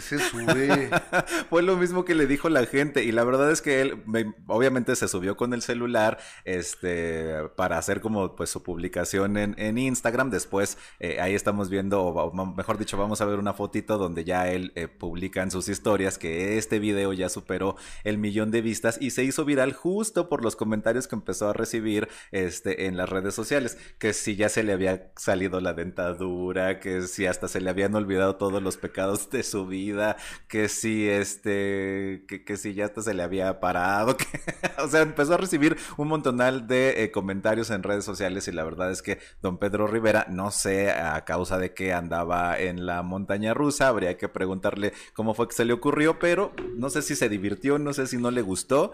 se sube? Fue lo mismo que le dijo la gente y la verdad es que él me- obviamente se subió con el celular este para hacer como pues su publicación en, Instagram después eh, ahí estamos viendo o mejor dicho vamos a ver una fotito donde ya él eh, publica en sus historias que este video ya superó el millón de vistas y se hizo viral justo por los comentarios que empezó a recibir este en las redes sociales que si ya se le había salido la dentadura que si hasta se le habían olvidado todos los pecados de su vida, que si este, que, que si ya hasta se le había parado, o sea, empezó a recibir un montonal de eh, comentarios en redes sociales y la verdad es que don Pedro Rivera, no sé a causa de que andaba en la montaña rusa, habría que preguntarle cómo fue que se le ocurrió, pero no sé si se divirtió, no sé si no le gustó,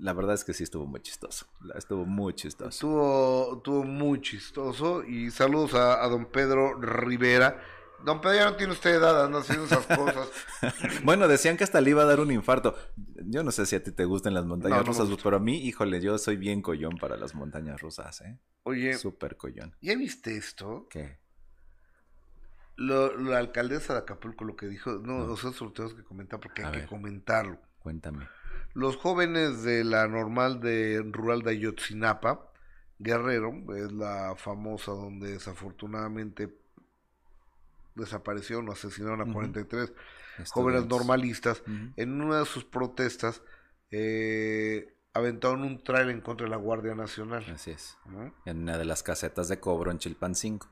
la verdad es que sí estuvo muy chistoso. Estuvo muy chistoso. Estuvo, estuvo muy chistoso. Y saludos a don Pedro Rivera. Don Pedro ya no tiene usted edad, anda haciendo esas cosas. Bueno, decían que hasta le iba a dar un infarto. Yo no sé si a ti te gustan las montañas No, rusas, pero a mí, híjole, yo soy bien collón para las montañas rusas, ¿eh? Oye, Súper collón. ¿ya viste esto? ¿Qué? Lo- la alcaldesa de Acapulco lo que dijo, no, o sea, sobre tenemos que comentar porque A hay que comentarlo. Cuéntame. Los jóvenes de la normal de rural de Ayotzinapa, Guerrero, es la famosa donde desafortunadamente desaparecieron o asesinaron a Ujú. 43 jóvenes Estudiantes. normalistas, Ujú. en una de sus protestas eh, aventaron un trailer en contra de la Guardia Nacional. Así es. ¿no? En una de las casetas de cobro en Chilpancingo,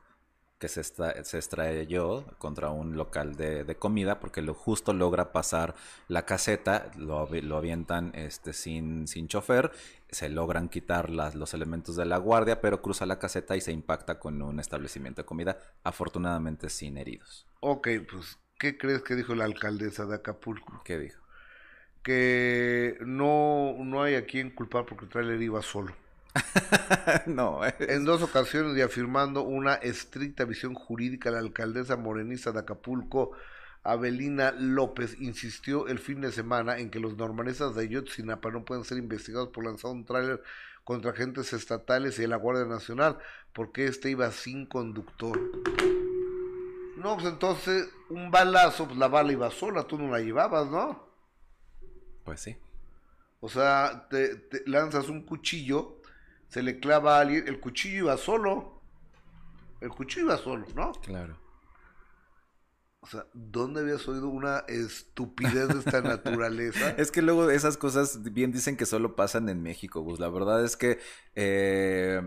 que se, está, se extrayó contra un local de, de comida, porque lo justo logra pasar la caseta, lo, lo avientan este, sin, sin chofer, se logran quitar las, los elementos de la guardia, pero cruza la caseta y se impacta con un establecimiento de comida, afortunadamente sin heridos. Ok, pues, ¿qué crees que dijo la alcaldesa de Acapulco? ¿Qué dijo? Que no, no hay a quien culpar porque el trailer iba solo. no, En dos ocasiones y afirmando una estricta visión jurídica, la alcaldesa morenista de Acapulco, Abelina López, insistió el fin de semana en que los normalistas de Ayotzinapa no pueden ser investigados por lanzar un tráiler contra agentes estatales y de la Guardia Nacional, porque este iba sin conductor. No, pues entonces un balazo, pues la bala iba sola, tú no la llevabas, ¿no? pues sí. O sea, te, te lanzas un cuchillo, se le clava a alguien, el cuchillo iba solo. El cuchillo iba solo, ¿no? Claro. O sea, ¿dónde habías oído una estupidez de esta naturaleza? Es que luego esas cosas bien dicen que solo pasan en México, Gus. La verdad es que eh,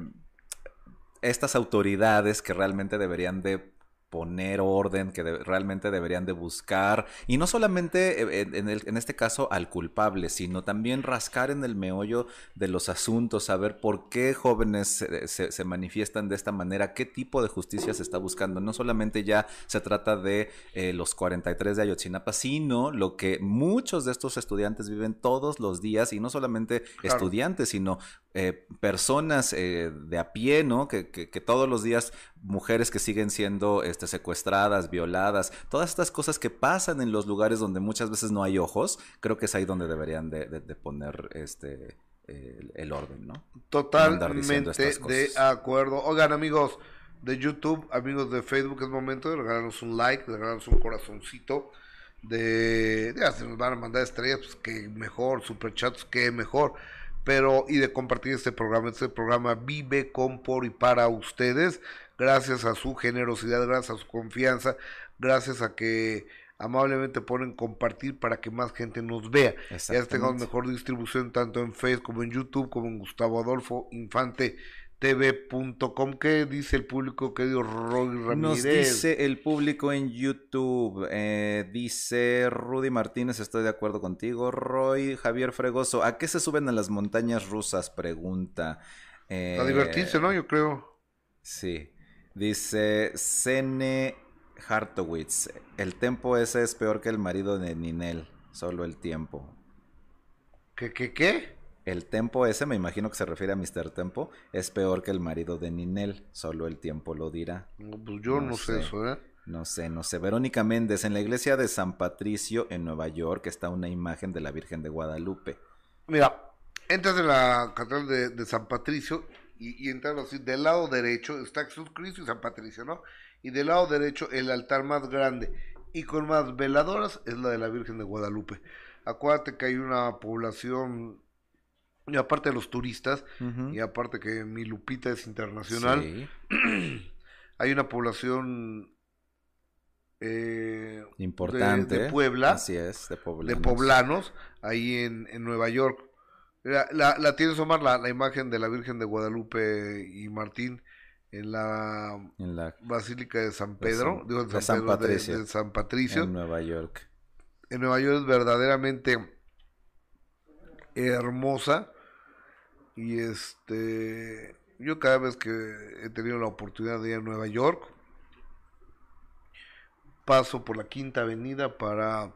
estas autoridades que realmente deberían de poner orden, que de- realmente deberían de buscar, y no solamente eh, en, en el- en este caso al culpable, sino también rascar en el meollo de los asuntos, saber por qué jóvenes se, se- se manifiestan de esta manera, qué tipo de justicia se está buscando. No solamente ya se trata de eh, los 43 de Ayotzinapa, sino lo que muchos de estos estudiantes viven todos los días, y no solamente Claro. estudiantes, sino eh, personas eh, de a pie, ¿no? Que, que- que todos los días, mujeres que siguen siendo este, secuestradas, violadas, todas estas cosas que pasan en los lugares donde muchas veces no hay ojos, creo que es ahí donde deberían de, de- de poner este el, el orden, ¿no? Totalmente de acuerdo. Oigan, amigos de YouTube, amigos de Facebook, es momento de regalarnos un like, de regalarnos un corazoncito. De, ya se nos van a mandar estrellas, pues que mejor, superchats, que mejor. Pero, y de compartir este programa. Este programa vive con, por y para ustedes. Gracias a su generosidad, gracias a su confianza, gracias a que amablemente ponen compartir para que más gente nos vea. Ya tengamos mejor distribución tanto en Facebook como en YouTube, como en Gustavo Adolfo Infante TV.com. ¿Qué dice el público, querido Roy Ramírez? Nos dice el público en YouTube, eh, dice Rudy Martínez, estoy de acuerdo contigo, Roy, Javier Fregoso, ¿a qué se suben a las montañas rusas? Pregunta. Eh, A divertirse, ¿no? Yo creo. Sí. Dice Cene Hartowitz, el tempo ese es peor que el marido de Ninel, solo el tiempo. ¿Qué, qué, qué? El tempo ese, me imagino que se refiere a Mr. Tempo, es peor que el marido de Ninel, solo el tiempo lo dirá. No, pues yo no, No sé sé. eso, ¿eh? No sé, no sé. Verónica Méndez, en la iglesia de San Patricio en Nueva York está una imagen de la Virgen de Guadalupe. Mira, entras en la catedral de, de San Patricio y, y así, del lado derecho está Jesús Cristo y San Patricio, ¿no? Y del lado derecho el altar más grande y con más veladoras es la de la Virgen de Guadalupe. Acuérdate que hay una población, y aparte de los turistas, y aparte que mi Lupita es internacional, Sí, hay una población eh, importante. de, de Puebla, Así es, de poblanos. de poblanos, ahí en, en Nueva York. La, la, la tienes, Omar, la, la imagen de la Virgen de Guadalupe y Martín en la En la Basílica de San De Pedro, San- digo, de San, San Pedro, de- Patricio. de San Patricio. en Nueva York. en Nueva York es verdaderamente hermosa y este yo cada vez que he tenido la oportunidad de ir a Nueva York paso por la Quinta Avenida para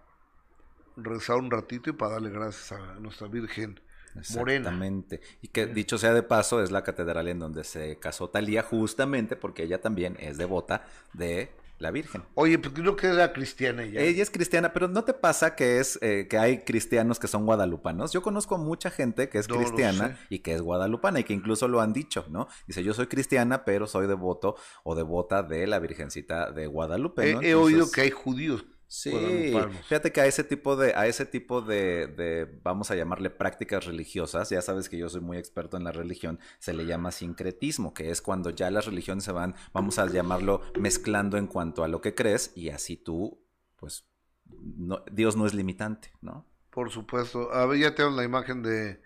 rezar un ratito y para darle gracias a nuestra Virgen morena. Exactamente. Y que dicho sea de paso, es la catedral en donde se casó Talía justamente porque ella también es devota de la Virgen. Oye, pues creo que era cristiana ella. Ella es cristiana, pero ¿no te pasa que es eh, que hay cristianos que son guadalupanos? Yo conozco mucha gente que es No cristiana y que es guadalupana y que incluso lo han dicho, ¿no? Dice, yo soy cristiana, pero soy devoto o devota de la Virgencita de Guadalupe, He, ¿no? he oído Entonces- que hay judíos Sí, fíjate que a ese tipo de, a ese tipo de, de, vamos a llamarle prácticas religiosas, ya sabes que yo soy muy experto en la religión, se le llama sincretismo, que es cuando ya las religiones se van, vamos a llamarlo, mezclando en cuanto a lo que crees, y así tú, pues, no, Dios no es limitante, ¿no? Por supuesto. A ver, ya tenemos la imagen de,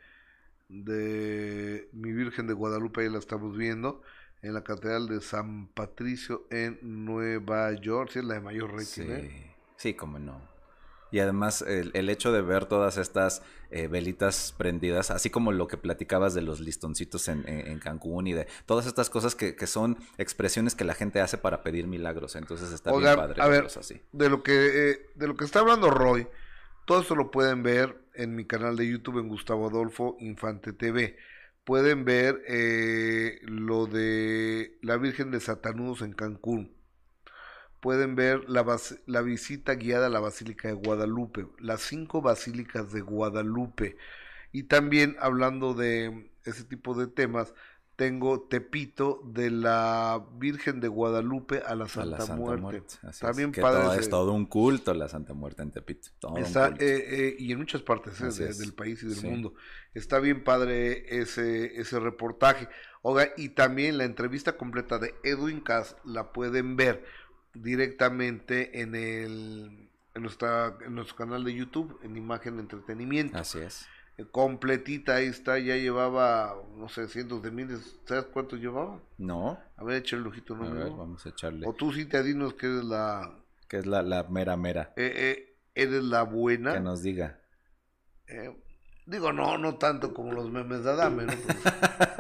de mi Virgen de Guadalupe, ahí la estamos viendo, en la Catedral de San Patricio en Nueva York. Sí, es la de mayor rating, Sí, ¿eh? Sí, como no. Y además el, el hecho de ver todas estas eh, velitas prendidas, así como lo que platicabas de los listoncitos en, en- en Cancún y de todas estas cosas que, que son expresiones que la gente hace para pedir milagros. Entonces está bien padre a ver, así. de lo que eh, de lo que está hablando Roy, todo esto lo pueden ver en mi canal de YouTube en Gustavo Adolfo Infante TV. Pueden ver eh, lo de la Virgen de Satanudos en Cancún. Pueden ver la, la visita guiada a la Basílica de Guadalupe, las cinco basílicas de Guadalupe. Y también hablando de ese tipo de temas, tengo Tepito de la Virgen de Guadalupe a la A Santa, la Santa Muerte. Es, que padre todo- es todo un culto la Santa Muerte en Tepito. todo un Está, culto. eh, eh, y en muchas partes eh, de- del país y del Sí. mundo. Está bien padre ese, ese reportaje. Oiga, y también la entrevista completa de Edwin Cass la pueden ver directamente en el en, nuestra, en nuestro canal de YouTube, en Imagen Entretenimiento. Así es. Eh, Completita, ahí está, ya llevaba, no sé, cientos de miles. ¿Sabes cuántos llevaba? No, A ver, echa el ojito, ¿no? a ver, vamos a echarle. O tú sí te dinos que eres la, Que es la, la mera mera. eh, eh, eres la buena. Que nos diga. Eh, digo, no, no tanto como los memes de Adame, ¿no?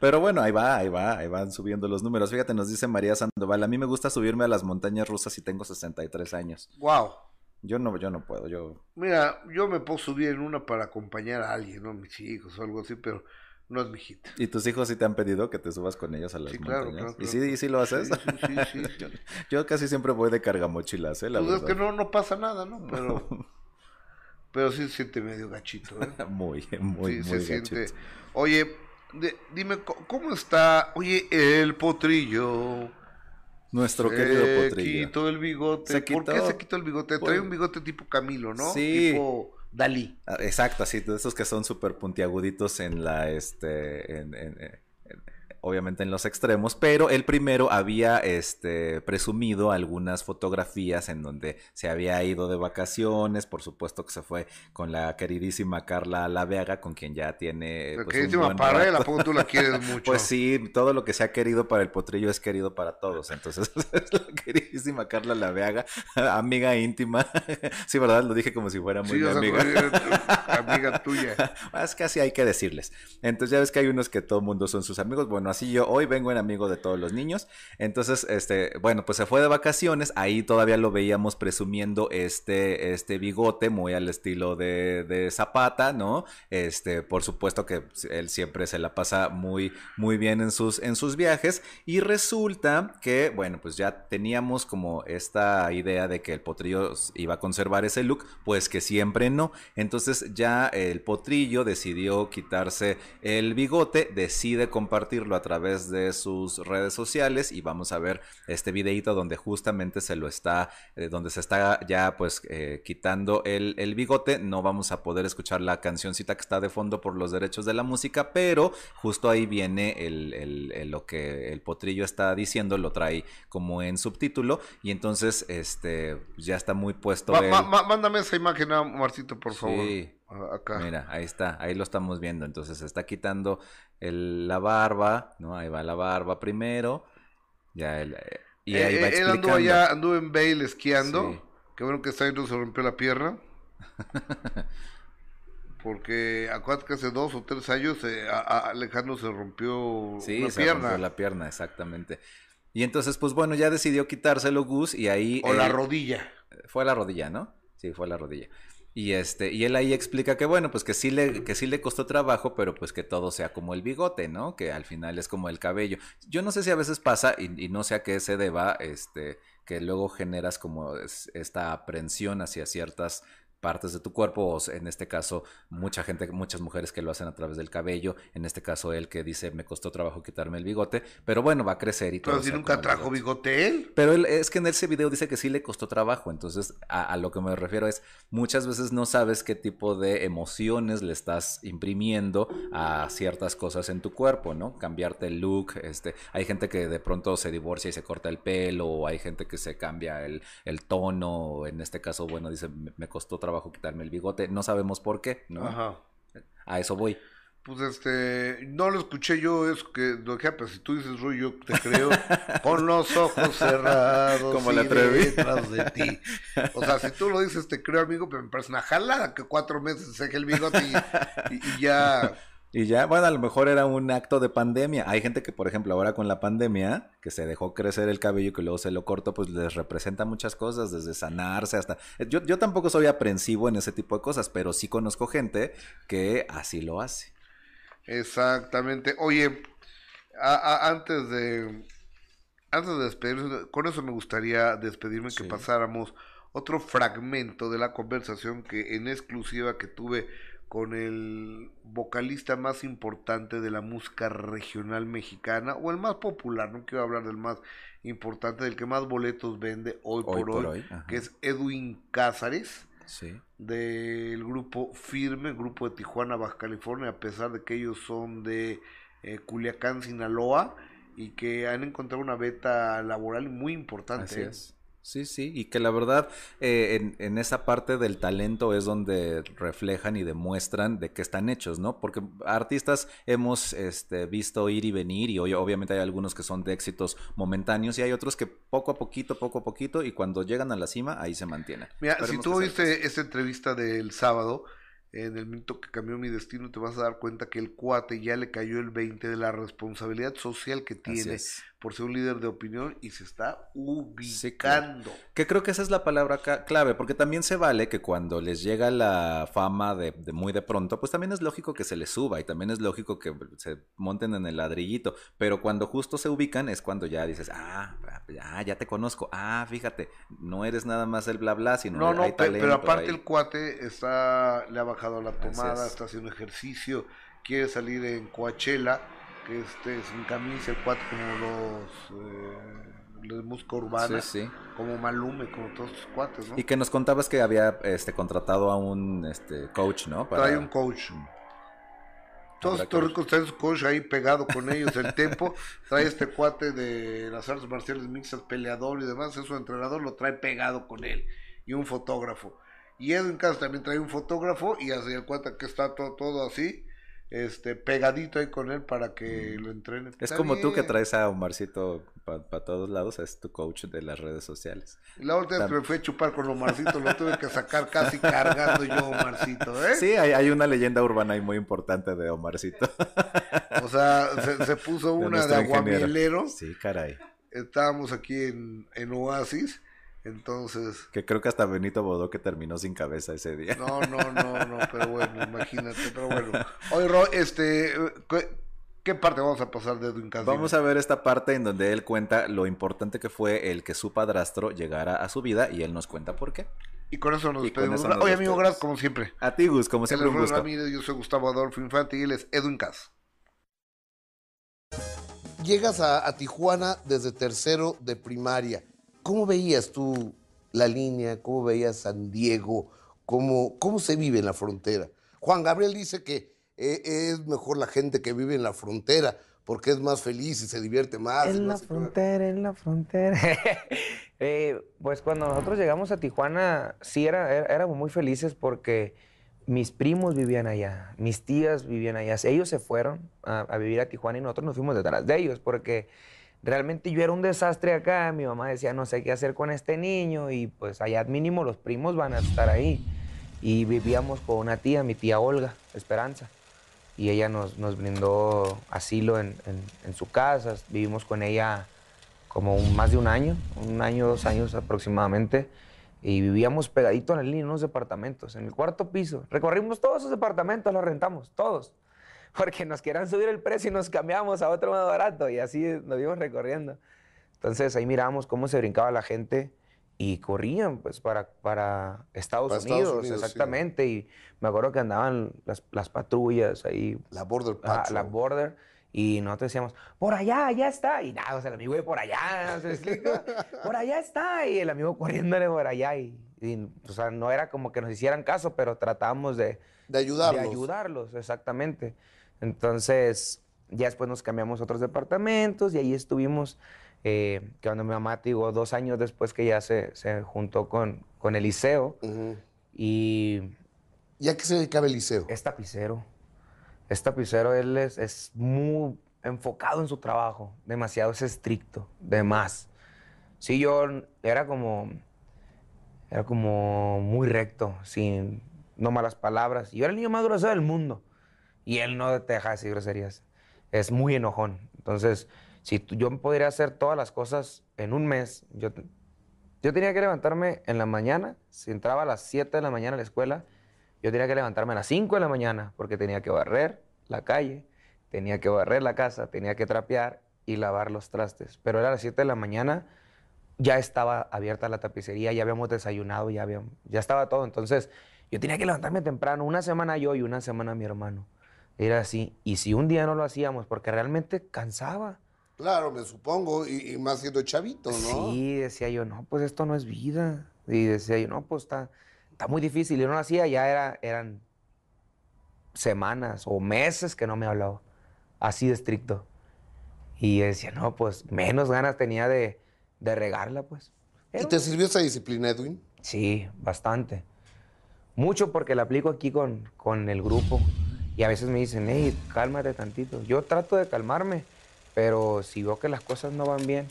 Pero bueno, ahí va, ahí va, ahí van subiendo los números. Fíjate, nos dice María Sandoval, a mí me gusta subirme a las montañas rusas y tengo 63 años. wow. Yo no, yo no puedo, yo... Mira, yo me puedo subir en una para acompañar a alguien, ¿no? Mis hijos o algo así, pero no es mi hit. ¿Y tus hijos sí te han pedido que te subas con ellos a las Sí, claro, montañas? claro, ¿Y claro. sí, y sí lo haces? Sí, sí, yo, yo casi siempre voy de cargamochilas, ¿eh? La Pues es que no, no pasa nada, ¿no? Pero, pero sí se siente medio gachito, ¿eh? Muy, muy, sí, muy se siente. gachito. Oye, de- dime, ¿cómo- ¿cómo está? Oye, el potrillo. Nuestro Se querido potrillo. quitó el bigote. Se ¿Por qué se quitó el bigote? Trae un bigote tipo Camilo, ¿no? Sí. Tipo Dalí. Ah, Exacto, así, de esos que son súper puntiaguditos en la, este, en- en- en- en- obviamente en los extremos, pero el primero había, este, presumido algunas fotografías en donde se había ido de vacaciones, por supuesto que se fue con la queridísima Carla Laveaga, con quien ya tiene, La pues, un queridísima buen Parrela, rato. ¿a poco tú la quieres mucho? Pues sí, todo lo que se ha querido para el potrillo es querido para todos. Entonces, es la queridísima Carla Laveaga, amiga íntima. Sí, ¿verdad? Lo dije como si fuera muy Sí, mi amiga. tu- amiga tuya. Es que así hay que decirles. Entonces ya ves que hay unos que todo mundo son sus amigos. Bueno, yo hoy vengo en amigo de todos los niños. Entonces, este, bueno, pues se fue de vacaciones. Ahí todavía lo veíamos presumiendo este, este bigote muy al estilo de, de Zapata, ¿no? Este, por supuesto que él siempre se la pasa muy, muy bien en sus, en sus viajes. Y resulta que, bueno, pues ya teníamos como esta idea de que el potrillo iba a conservar ese look, pues que siempre no. Entonces ya el potrillo decidió quitarse el bigote, decide compartirlo a través de sus redes sociales y vamos a ver este videito donde justamente se lo está, eh, donde se está ya pues eh, quitando el, el bigote. No vamos a poder escuchar la cancioncita que está de fondo por los derechos de la música, pero justo ahí viene el, el- el- lo que el potrillo está diciendo, lo trae como en subtítulo y entonces este ya está muy puesto ma- ma- mándame esa imagen a Marcito, por favor. Sí. Acá. Mira, ahí está, ahí lo estamos viendo. Entonces se está quitando el- la barba, ¿no? Ahí va la barba primero. Ya el, eh, y ahí Eh, va eh, él explicando. anduvo allá, anduvo en Bale esquiando. Sí. Qué bueno que está ahí no se rompió la pierna. Porque acuérdate que hace dos o tres años eh, a- a Alejandro se rompió Sí, una se pierna. rompió la pierna, exactamente. Y entonces, pues bueno, ya decidió quitárselo Gus y ahí... O la él- rodilla. Fue la rodilla, ¿no? Sí, fue la rodilla. Y este, y él ahí explica que bueno, pues que sí le, que sí le costó trabajo, pero pues que todo sea como el bigote, ¿no? Que al final es como el cabello. Yo no sé si a veces pasa, y, no sé a qué se deba, este, que luego generas como es- esta aprensión hacia ciertas partes de tu cuerpo, o en este caso mucha gente, muchas mujeres que lo hacen a través del cabello, en este caso él que dice me costó trabajo quitarme el bigote, pero bueno, va a crecer y todo. Pero si nunca trajo bigote. él. Pero él, es que en ese video dice que sí le costó trabajo, entonces a, a lo que me refiero es, muchas veces no sabes qué tipo de emociones le estás imprimiendo a ciertas cosas en tu cuerpo, ¿no? Cambiarte el look, este, hay gente que de pronto se divorcia y se corta el pelo, o hay gente que se cambia el, el tono, en este caso, bueno, dice, me, me costó trabajo quitarme el bigote, no sabemos por qué, ¿no? Ajá. A eso voy. Pues este, no lo escuché yo, eso que pero si tú dices Rui, yo te creo, con los ojos cerrados Como y la detrás de ti. O sea, si tú lo dices, te creo, amigo, pero me parece una jalada que cuatro meses se deje el bigote y, y- y ya... Y ya, bueno, a lo mejor era un acto de pandemia. Hay gente que, por ejemplo, ahora con la pandemia, que se dejó crecer el cabello y que luego se lo cortó, pues les representa muchas cosas, desde sanarse hasta... Yo, yo tampoco soy aprensivo en ese tipo de cosas, pero sí conozco gente que así lo hace. Exactamente. Oye, a- a- antes de antes de despedirnos, con eso me gustaría despedirme que pasáramos otro fragmento de la conversación que en exclusiva que tuve con el vocalista más importante de la música regional mexicana o el más popular, no quiero hablar del más importante, del que más boletos vende hoy, Hoy por, por hoy, que es Edwin Cázares Sí. del grupo Firme, grupo de Tijuana, Baja California, a pesar de que ellos son de eh, Culiacán, Sinaloa, y que han encontrado una beta laboral muy importante. Así ¿eh? es. Sí, sí, y que la verdad eh, en, en esa parte del talento es donde reflejan y demuestran de qué están hechos, ¿no? Porque artistas hemos este, visto ir y venir y hoy obviamente hay algunos que son de éxitos momentáneos y hay otros que poco a poquito, poco a poquito y cuando llegan a la cima ahí se mantienen. Mira, si tú oíste esta entrevista del sábado, en el minuto que cambió mi destino, te vas a dar cuenta que el cuate ya le cayó el 20 de la responsabilidad social que tiene por ser un líder de opinión y se está Sí, ubicando. Que creo que esa es la palabra clave, porque también se vale que cuando les llega la fama de, de muy de pronto, pues también es lógico que se les suba y también es lógico que se monten en el ladrillito, pero cuando justo se ubican es cuando ya dices, ah, ya, ya te conozco, ah, fíjate, no eres nada más el bla bla, sino No, no, hay pero, aparte ahí. el cuate está, le bajado la tomada, es. está haciendo ejercicio, quiere salir en Coachella, que este sin camisa, el cuate como los, eh, de música urbana, Sí, sí. como Malume, como todos sus cuates, ¿no? Y que nos contabas que había este contratado a un este coach, ¿no? Para- Trae un coach. Mm. Todos estos ricos traen su coach ahí pegado con ellos, el tempo, trae este cuate de las artes marciales mixtas, peleador y demás, es su entrenador, lo trae pegado con él, y un fotógrafo. Y Edwin Casas también trae un fotógrafo, y el cuate que está todo, todo así, este, pegadito ahí con él para que lo entrene. Mm. Es Está como tú que bien. traes a Omarcito para todos lados, es tu coach de las redes sociales. La última vez que me fui a chupar con Omarcito, lo tuve que sacar casi cargando yo, Omarcito, ¿eh? Sí, hay, hay una leyenda urbana ahí muy importante de Omarcito. O sea, se, se puso De una de ingeniero. aguamielero. Sí, caray. estábamos aquí en, en Oasis, entonces, Que creo que hasta Benito Bodó que terminó sin cabeza ese día. no, no, no, no, pero bueno, imagínate, pero bueno. Oye, Ro, este, ¿qué, qué parte vamos a pasar de Edwin Casino? Vamos a ver esta parte en donde él cuenta lo importante que fue el que su padrastro llegara a su vida y él nos cuenta por qué. Y con eso nos despedimos. eso nos Oye, amigo, gracias como siempre. A ti, Gus, como siempre es un gusto. Ramírez, yo soy Gustavo Adolfo Infante y él es Edwin Cas. Llegas a, a Tijuana desde tercero de primaria. ¿Cómo veías tú la línea? ¿Cómo veías San Diego? ¿Cómo, cómo se vive en la frontera? Juan Gabriel dice que eh, es mejor la gente que vive en la frontera porque es más feliz y se divierte más. En la frontera, en la frontera. Eh, pues cuando nosotros llegamos a Tijuana, sí era, era- éramos muy felices porque mis primos vivían allá, mis tías vivían allá. Ellos se fueron a, a vivir a Tijuana y nosotros nos fuimos detrás de ellos porque realmente yo era un desastre acá. Mi mamá decía, no sé qué hacer con este niño y pues allá mínimo los primos van a estar ahí. Y vivíamos con una tía, mi tía Olga, Esperanza y ella nos, nos brindó asilo en, en- en su casa. Vivimos con ella como un- más de un año, un año, dos años aproximadamente. Y vivíamos pegadito a la línea en unos departamentos, en el cuarto piso. Recorrimos todos esos departamentos, los rentamos, todos. Porque nos quieran subir el precio y nos cambiamos a otro más barato. Y así nos íbamos recorriendo. Entonces ahí miramos cómo se brincaba la gente y corrían pues para, para Estados, Para Estados Unidos, Unidos, sí. exactamente. Y me acuerdo que andaban las, las patrullas ahí, La Border Patrol. la border, y nosotros decíamos, por allá, allá está. Y nada, o sea, el amigo de por allá, ¿se explica? por allá está. Y el amigo corriéndole por allá. Y, y, o sea, no era como que nos hicieran caso, pero tratábamos de, De ayudarlos. de ayudarlos, exactamente. Entonces, ya después nos cambiamos a otros departamentos y ahí estuvimos, eh, que cuando mi mamá, te digo, dos años después que ya se, se juntó con, con Eliseo y ¿Y a qué se dedicaba Eliseo? es tapicero. Es tapicero, él es, es muy enfocado en su trabajo, demasiado es estricto, de más. Sí, yo era como, era como muy recto, sin no malas palabras. Y yo era el niño más grosero del mundo. Y él no te deja decir groserías. Es muy enojón. Entonces, si yo podría hacer todas las cosas en un mes, yo, yo tenía que levantarme en la mañana, si entraba a las 7 de la mañana a la escuela, yo tenía que levantarme a las 5 de la mañana porque tenía que barrer la calle, tenía que barrer la casa, tenía que trapear y lavar los trastes. Pero era a las 7 de la mañana, ya estaba abierta la tapicería, ya habíamos desayunado, ya, habíamos, ya estaba todo. Entonces, yo tenía que levantarme temprano, una semana yo y una semana mi hermano. Era así. Y si un día no lo hacíamos, porque realmente cansaba. Claro, me supongo, y, y más siendo chavito, ¿no? Sí, decía yo, no, pues esto no es vida. Y decía yo, no, pues está, está muy difícil. Y no lo hacía, ya era, eran semanas o meses que no me hablaba. Así de estricto. Y decía, no, pues menos ganas tenía de, de regarla, pues. ¿Y te sirvió esa disciplina, Edwin? Sí, bastante. Mucho porque la aplico aquí con, con el grupo. Y a veces me dicen, hey, cálmate tantito. Yo trato de calmarme, pero si veo que las cosas no van bien.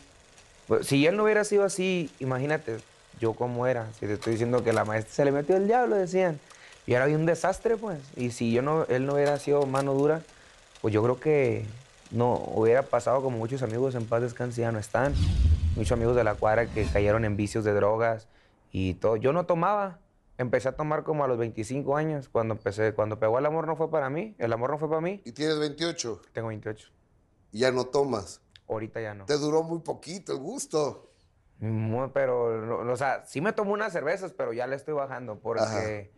pues, si él no hubiera sido así, imagínate yo cómo era. Si te estoy diciendo que la maestra se le metió el diablo, decían. Y ahora había un desastre, pues. Y si yo no, él no hubiera sido mano dura, pues yo creo que no hubiera pasado como muchos amigos en paz descanse ya no están. Muchos amigos de la cuadra que cayeron en vicios de drogas y todo. Yo no tomaba. Empecé a tomar como a los 25 años. Cuando empecé, cuando pegó el amor no fue para mí. El amor no fue para mí. Y tienes 28 Tengo 28. y ya no tomas. Ahorita ya no. Te duró muy poquito el gusto. Pero, o sea, sí me tomo unas cervezas, pero ya le estoy bajando porque,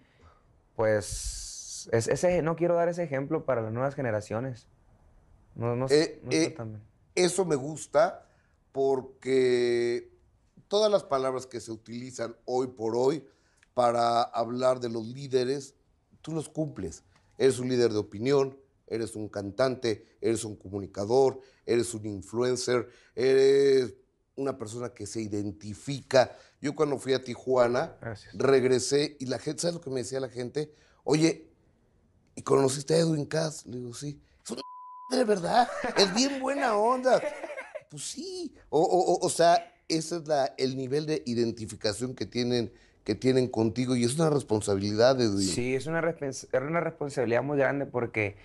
pues, es, ese, no quiero dar ese ejemplo para las nuevas generaciones. No, no, Eh, no eh. Eso me gusta porque todas las palabras que se utilizan hoy por hoy para hablar de los líderes, tú los cumples. Eres un líder de opinión, eres un cantante, eres un comunicador, eres un influencer, eres una persona que se identifica. Yo cuando fui a Tijuana, Gracias. regresé y la gente, ¿sabes lo que me decía la gente? Oye, ¿y conociste a Edwin Cass? Le digo, sí. Es un de verdad, es bien buena onda. Pues sí. O, o- o- o sea, ese es la, el nivel de identificación que tienen, que tienen contigo y es una responsabilidad, Edwin. Sí, es una, es una responsabilidad muy grande porque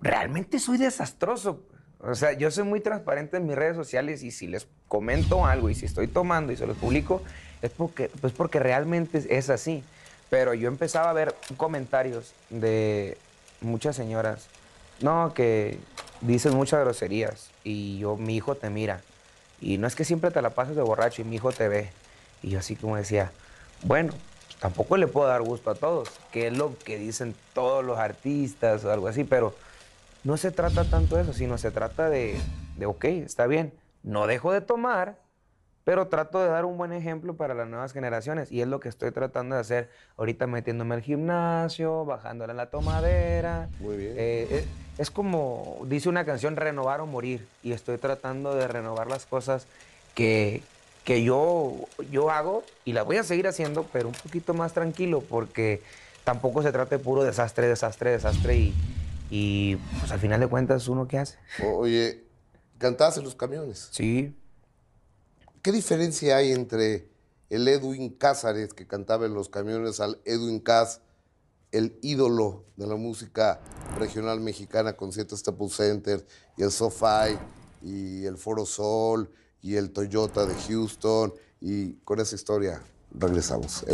realmente soy desastroso. O sea, yo soy muy transparente en mis redes sociales y si les comento algo y si estoy tomando y se los publico, es porque, pues porque realmente es así. Pero yo empezaba a ver comentarios de muchas señoras, no, que dicen muchas groserías y yo, mi hijo te mira. Y no es que siempre te la pases de borracho y mi hijo te ve. Y yo así como decía, bueno, tampoco le puedo dar gusto a todos, que es lo que dicen todos los artistas o algo así, pero no se trata tanto de eso, sino se trata de, de, ok, está bien, no dejo de tomar, pero trato de dar un buen ejemplo para las nuevas generaciones y es lo que estoy tratando de hacer ahorita metiéndome al gimnasio, bajándole a la tomadera. Muy bien. Eh, eh, es como dice una canción, renovar o morir y estoy tratando de renovar las cosas que, que yo, yo hago y las voy a seguir haciendo, pero un poquito más tranquilo porque tampoco se trata de puro desastre, desastre, desastre y, y pues al final de cuentas uno qué hace. Oye, cantabas en los camiones. Sí, ¿Qué diferencia hay entre el Edwin Cázares que cantaba en los camiones al Edwin Cass, el ídolo de la música regional mexicana con siete Staples Center y el SoFi y el Foro Sol y el Toyota de Houston y con esa historia? Regresamos.